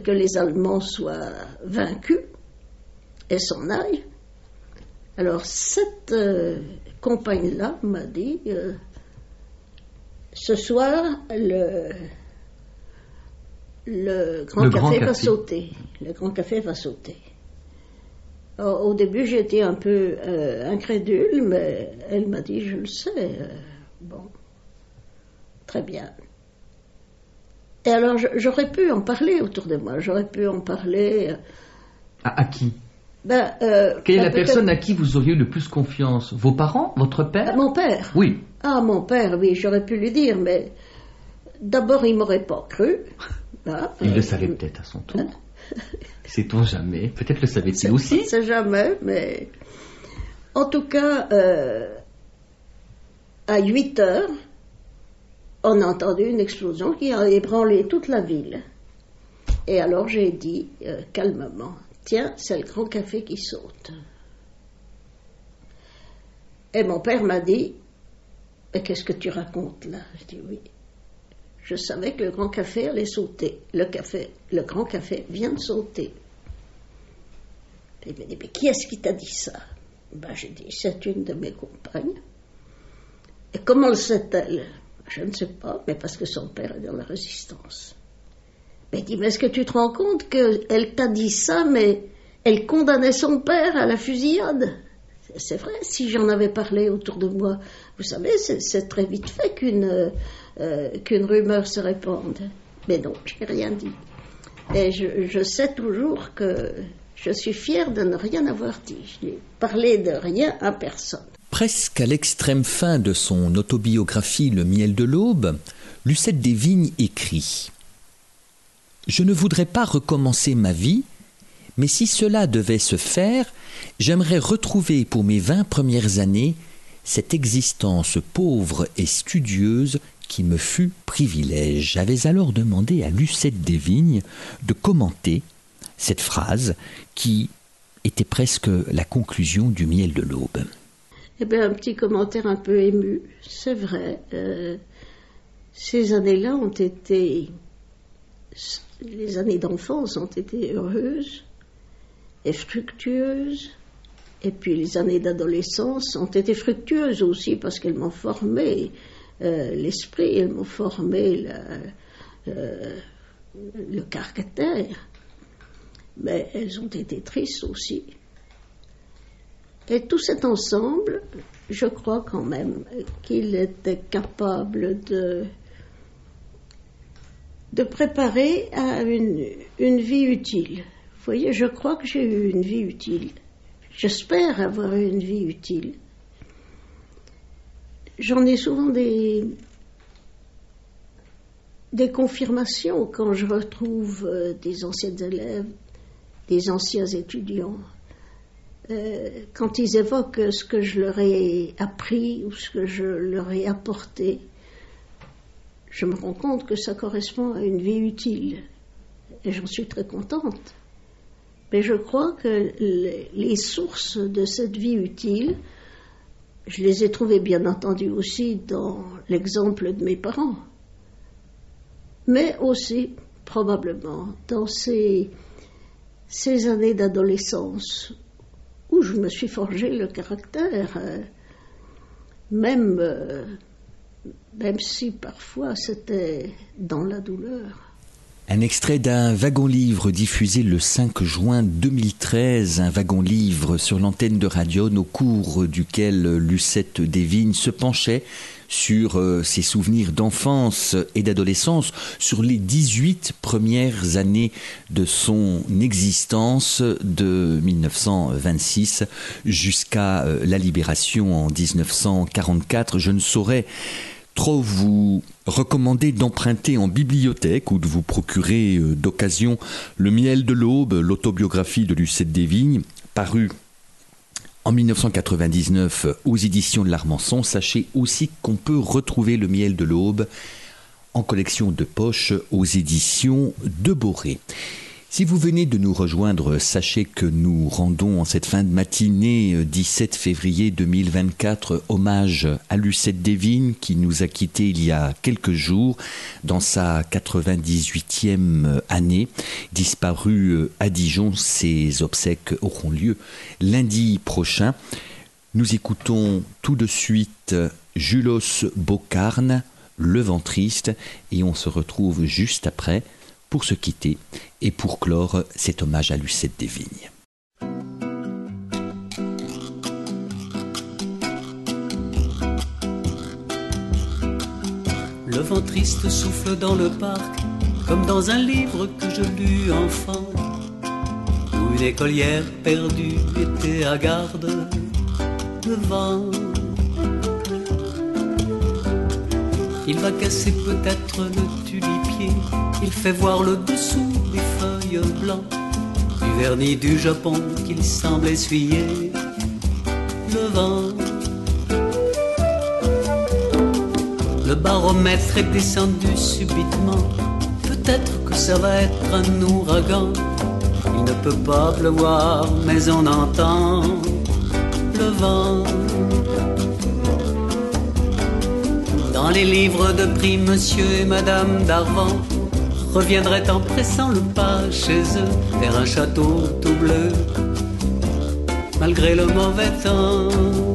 que les Allemands soient vaincus et s'en aillent. Alors cette euh, compagne-là m'a dit, euh, ce soir, le, le grand café va sauter. Le grand café va sauter. Au début, j'étais un peu euh, incrédule, mais elle m'a dit, je le sais. Bon, très bien. Et alors, j'aurais pu en parler autour de moi. J'aurais pu en parler. À, qui? Ben, Quelle est la personne à qui vous auriez le plus confiance? Vos parents? Votre père? Mon père? Oui. Ah, mon père, oui, j'aurais pu lui dire, mais d'abord, il m'aurait pas cru. il le savait peut-être à son tour. Sait-on jamais? Peut-être le savait-il aussi On sait jamais, mais en tout cas, euh, à 8 heures, on a entendu une explosion qui a ébranlé toute la ville. Et alors j'ai dit euh, calmement, tiens, c'est le grand café qui saute. Et mon père m'a dit, mais qu'est-ce que tu racontes là? Je dis oui. Je savais que le grand café allait sauter. Le café, le grand café vient de sauter. il m'a dit, mais qui est-ce qui t'a dit ça? Ben, J'ai dit, c'est une de mes compagnes. Et comment le sait-elle Je ne sais pas, mais parce que son père est dans la résistance. Mais dit, mais est-ce que tu te rends compte qu'elle t'a dit ça, mais elle condamnait son père à la fusillade? C'est vrai, si j'en avais parlé autour de moi, vous savez, c'est très vite fait qu'une euh, qu'une rumeur se répande. Mais non, je n'ai rien dit. Et je, sais toujours que je suis fière de ne rien avoir dit. Je n'ai parlé de rien à personne. Presque à l'extrême fin de son autobiographie Le miel de l'aube, Lucette Desvignes écrit Je ne voudrais pas recommencer ma vie, mais si cela devait se faire, j'aimerais retrouver pour mes vingt premières années cette existence pauvre et studieuse qui me fut privilège. J'avais alors demandé à Lucette Desvignes de commenter cette phrase qui était presque la conclusion du miel de l'aube. Eh bien, un petit commentaire un peu ému, c'est vrai. Euh, ces années-là ont été, les années d'enfance ont été heureuses et fructueuses. Et puis les années d'adolescence ont été fructueuses aussi parce qu'elles m'ont formé euh, l'esprit, elles m'ont formé euh, le caractère, mais elles ont été tristes aussi. Et tout cet ensemble, je crois quand même qu'il était capable de, de préparer à une, vie utile. Vous voyez, je crois que j'ai eu une vie utile. J'espère avoir eu une vie utile j'en ai souvent des, des confirmations quand je retrouve euh, des anciens élèves, des anciens étudiants, euh, quand ils évoquent ce que je leur ai appris ou ce que je leur ai apporté, je me rends compte que ça correspond à une vie utile et j'en suis très contente. Mais je crois que les sources de cette vie utile, je les ai trouvés bien entendu aussi dans l'exemple de mes parents, mais aussi probablement dans ces, ces années d'adolescence où je me suis forgé le caractère, euh, même, euh, même si parfois c'était dans la douleur. Un extrait d'un wagon-livre diffusé le 5 juin 2013, un wagon-livre sur l'antenne de Radion au cours duquel Lucette Desvignes se penchait sur euh, ses souvenirs d'enfance et d'adolescence, sur les 18 premières années de son existence de 1926 jusqu'à euh, la libération en 1944. Je ne saurais trop vous recommander d'emprunter en bibliothèque ou de vous procurer euh, d'occasion Le miel de l'aube, l'autobiographie de Lucette Desvignes, paru en 1999 aux éditions de l'Armançon. Sachez aussi qu'on peut retrouver le miel de l'aube en collection de poche aux éditions de Boré. Si vous venez de nous rejoindre, sachez que nous rendons en cette fin de matinée 17 février 2024 hommage à Lucette Devine qui nous a quittés il y a quelques jours dans sa 98e année. Disparue à Dijon, ses obsèques auront lieu lundi prochain. Nous écoutons tout de suite Julos Bocarne, Le Ventriste, et on se retrouve juste après pour se quitter et pour clore cet hommage à Lucette des Vignes. Le vent triste souffle dans le parc, comme dans un livre que je lus enfant, où une écolière perdue était à garde. Le vent, il va casser peut-être le tulipier il fait voir le dessous des feuilles blancs, du vernis du Japon qu'il semble essuyer le vent. Le baromètre est descendu subitement, peut-être que ça va être un ouragan. Il ne peut pas pleuvoir, mais on entend le vent. Dans les livres de prix, monsieur et madame d'Arvant, reviendrait en pressant le pas chez eux vers un château tout bleu, malgré le mauvais temps.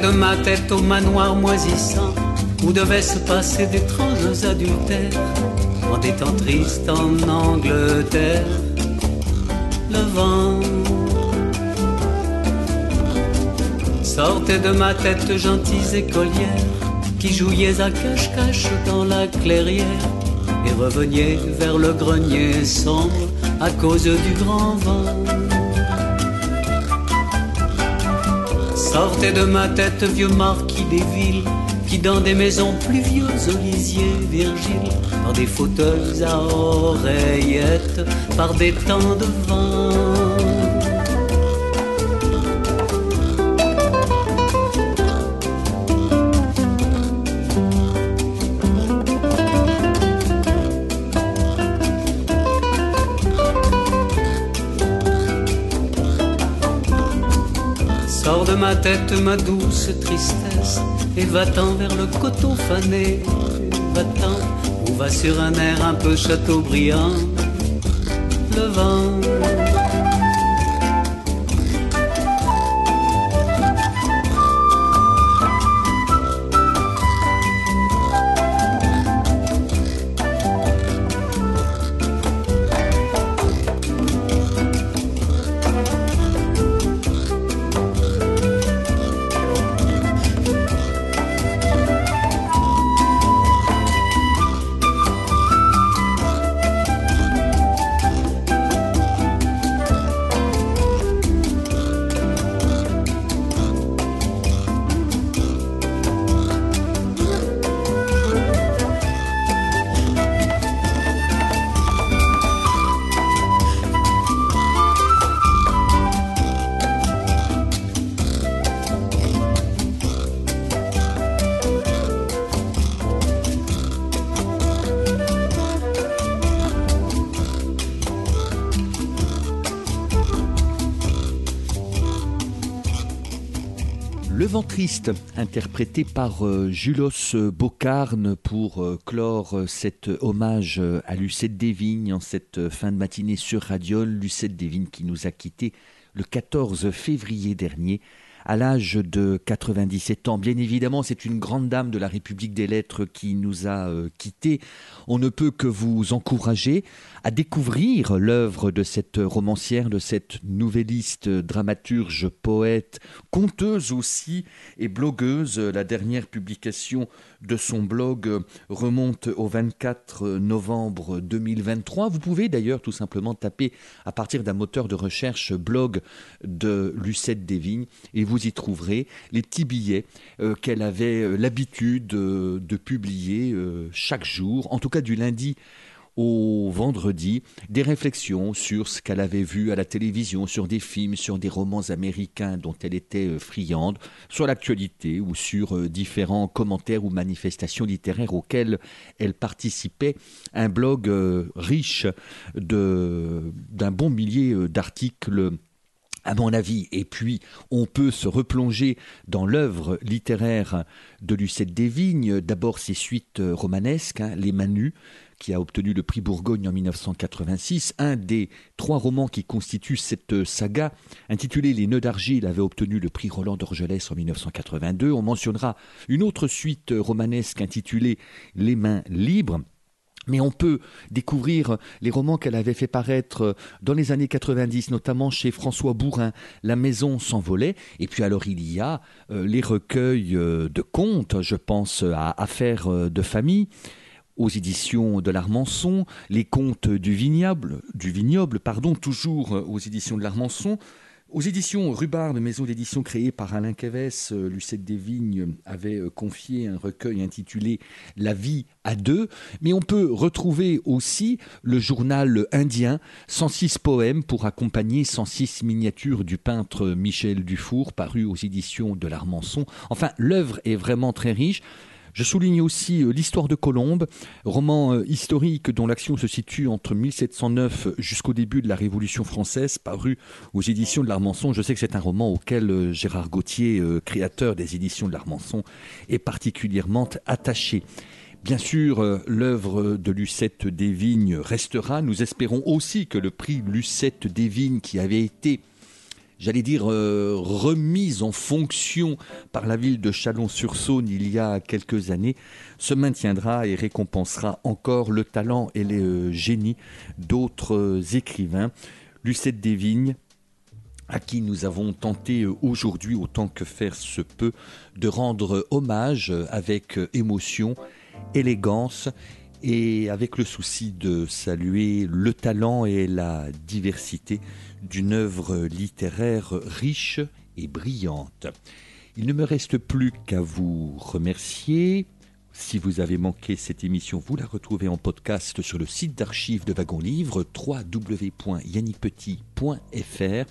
De ma tête au manoir moisissant où devaient se passer d'étranges adultères en des temps tristes en Angleterre. Le vent sortait de ma tête gentils écolières qui jouiez à cache-cache dans la clairière et reveniez vers le grenier sombre à cause du grand vent. Sortez de ma tête, vieux marquis des villes, qui dans des maisons pluvieuses, lisier Virgile, par des fauteuils à oreillettes, par des temps de vent. Ma tête ma douce tristesse et va-t'en vers le coton fané. Va-t'en ou va sur un air un peu châteaubriand. Le vent. Le vent triste, interprété par euh, Julos Bocarne pour euh, clore euh, cet hommage à Lucette Desvignes en cette fin de matinée sur Radiol. Lucette Desvignes qui nous a quittés le 14 février dernier à l'âge de 97 ans. Bien évidemment, c'est une grande dame de la République des Lettres qui nous a euh, quittés. On ne peut que vous encourager à découvrir l'œuvre de cette romancière, de cette nouvelliste, dramaturge, poète, conteuse aussi et blogueuse. La dernière publication de son blog remonte au 24 novembre 2023. Vous pouvez d'ailleurs tout simplement taper à partir d'un moteur de recherche blog de Lucette Desvignes et vous y trouverez les petits billets euh, qu'elle avait euh, l'habitude euh, de publier chaque jour, en tout cas du lundi au vendredi des réflexions sur ce qu'elle avait vu à la télévision, sur des films, sur des romans américains dont elle était euh, friande, sur l'actualité ou sur euh, différents commentaires ou manifestations littéraires auxquelles elle participait. Un blog euh, riche d'un bon millier d'articles à mon avis. Et puis, on peut se replonger dans l'œuvre littéraire de Lucette Desvignes. D'abord, ses suites romanesques, hein, Les Manus, qui a obtenu le prix Bourgogne en 1986. Un des trois romans qui constituent cette saga, intitulé Les Nœuds d'argile, avait obtenu le prix Roland d'Orgelès en 1982. On mentionnera une autre suite romanesque intitulée Les mains libres. Mais on peut découvrir les romans qu'elle avait fait paraître dans les années 90, notamment chez François Bourrin, La maison s'envolait. Et puis alors il y a euh, les recueils euh, de contes, je pense à Affaires de famille, aux éditions de l'Armançon, Les Contes du Vignoble, du Vignoble, pardon, toujours aux éditions de l'Armançon. Aux éditions Rubard, maison d'édition créée par Alain Quévès, euh, Lucette Desvignes avait euh, confié un recueil intitulé La vie à deux. Mais on peut retrouver aussi le journal indien, 106 poèmes pour accompagner 106 miniatures du peintre Michel Dufour, paru aux éditions de l'Armançon. Enfin, l'œuvre est vraiment très riche. Je souligne aussi euh, l'histoire de Colombe, roman euh, historique dont l'action se situe entre 1709 jusqu'au début de la Révolution française, paru aux éditions de l'Armançon. Je sais que c'est un roman auquel euh, Gérard Gauthier, créateur des éditions de l'Armançon, est particulièrement attaché. Bien sûr, l'œuvre de Lucette Desvignes restera. Nous espérons aussi que le prix Lucette Desvignes, qui avait été j'allais dire, euh, remise en fonction par la ville de Chalon-sur-Saône il y a quelques années, se maintiendra et récompensera encore le talent et les euh, génies d'autres euh, écrivains. Lucette Desvignes, à qui nous avons tenté aujourd'hui, autant que faire se peut, de rendre hommage avec émotion, élégance et avec le souci de saluer le talent et la diversité d'une œuvre littéraire riche et brillante. Il ne me reste plus qu'à vous remercier. Si vous avez manqué cette émission, vous la retrouvez en podcast sur le site d'archives de Wagon Livre, www.yannickpetit.fr.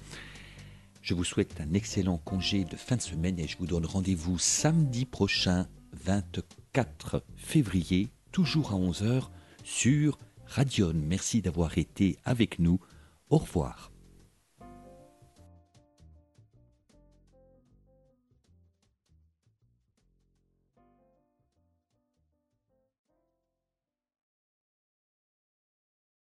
Je vous souhaite un excellent congé de fin de semaine et je vous donne rendez-vous samedi prochain, 24 février, toujours à 11h, sur Radion. Merci d'avoir été avec nous. Au revoir.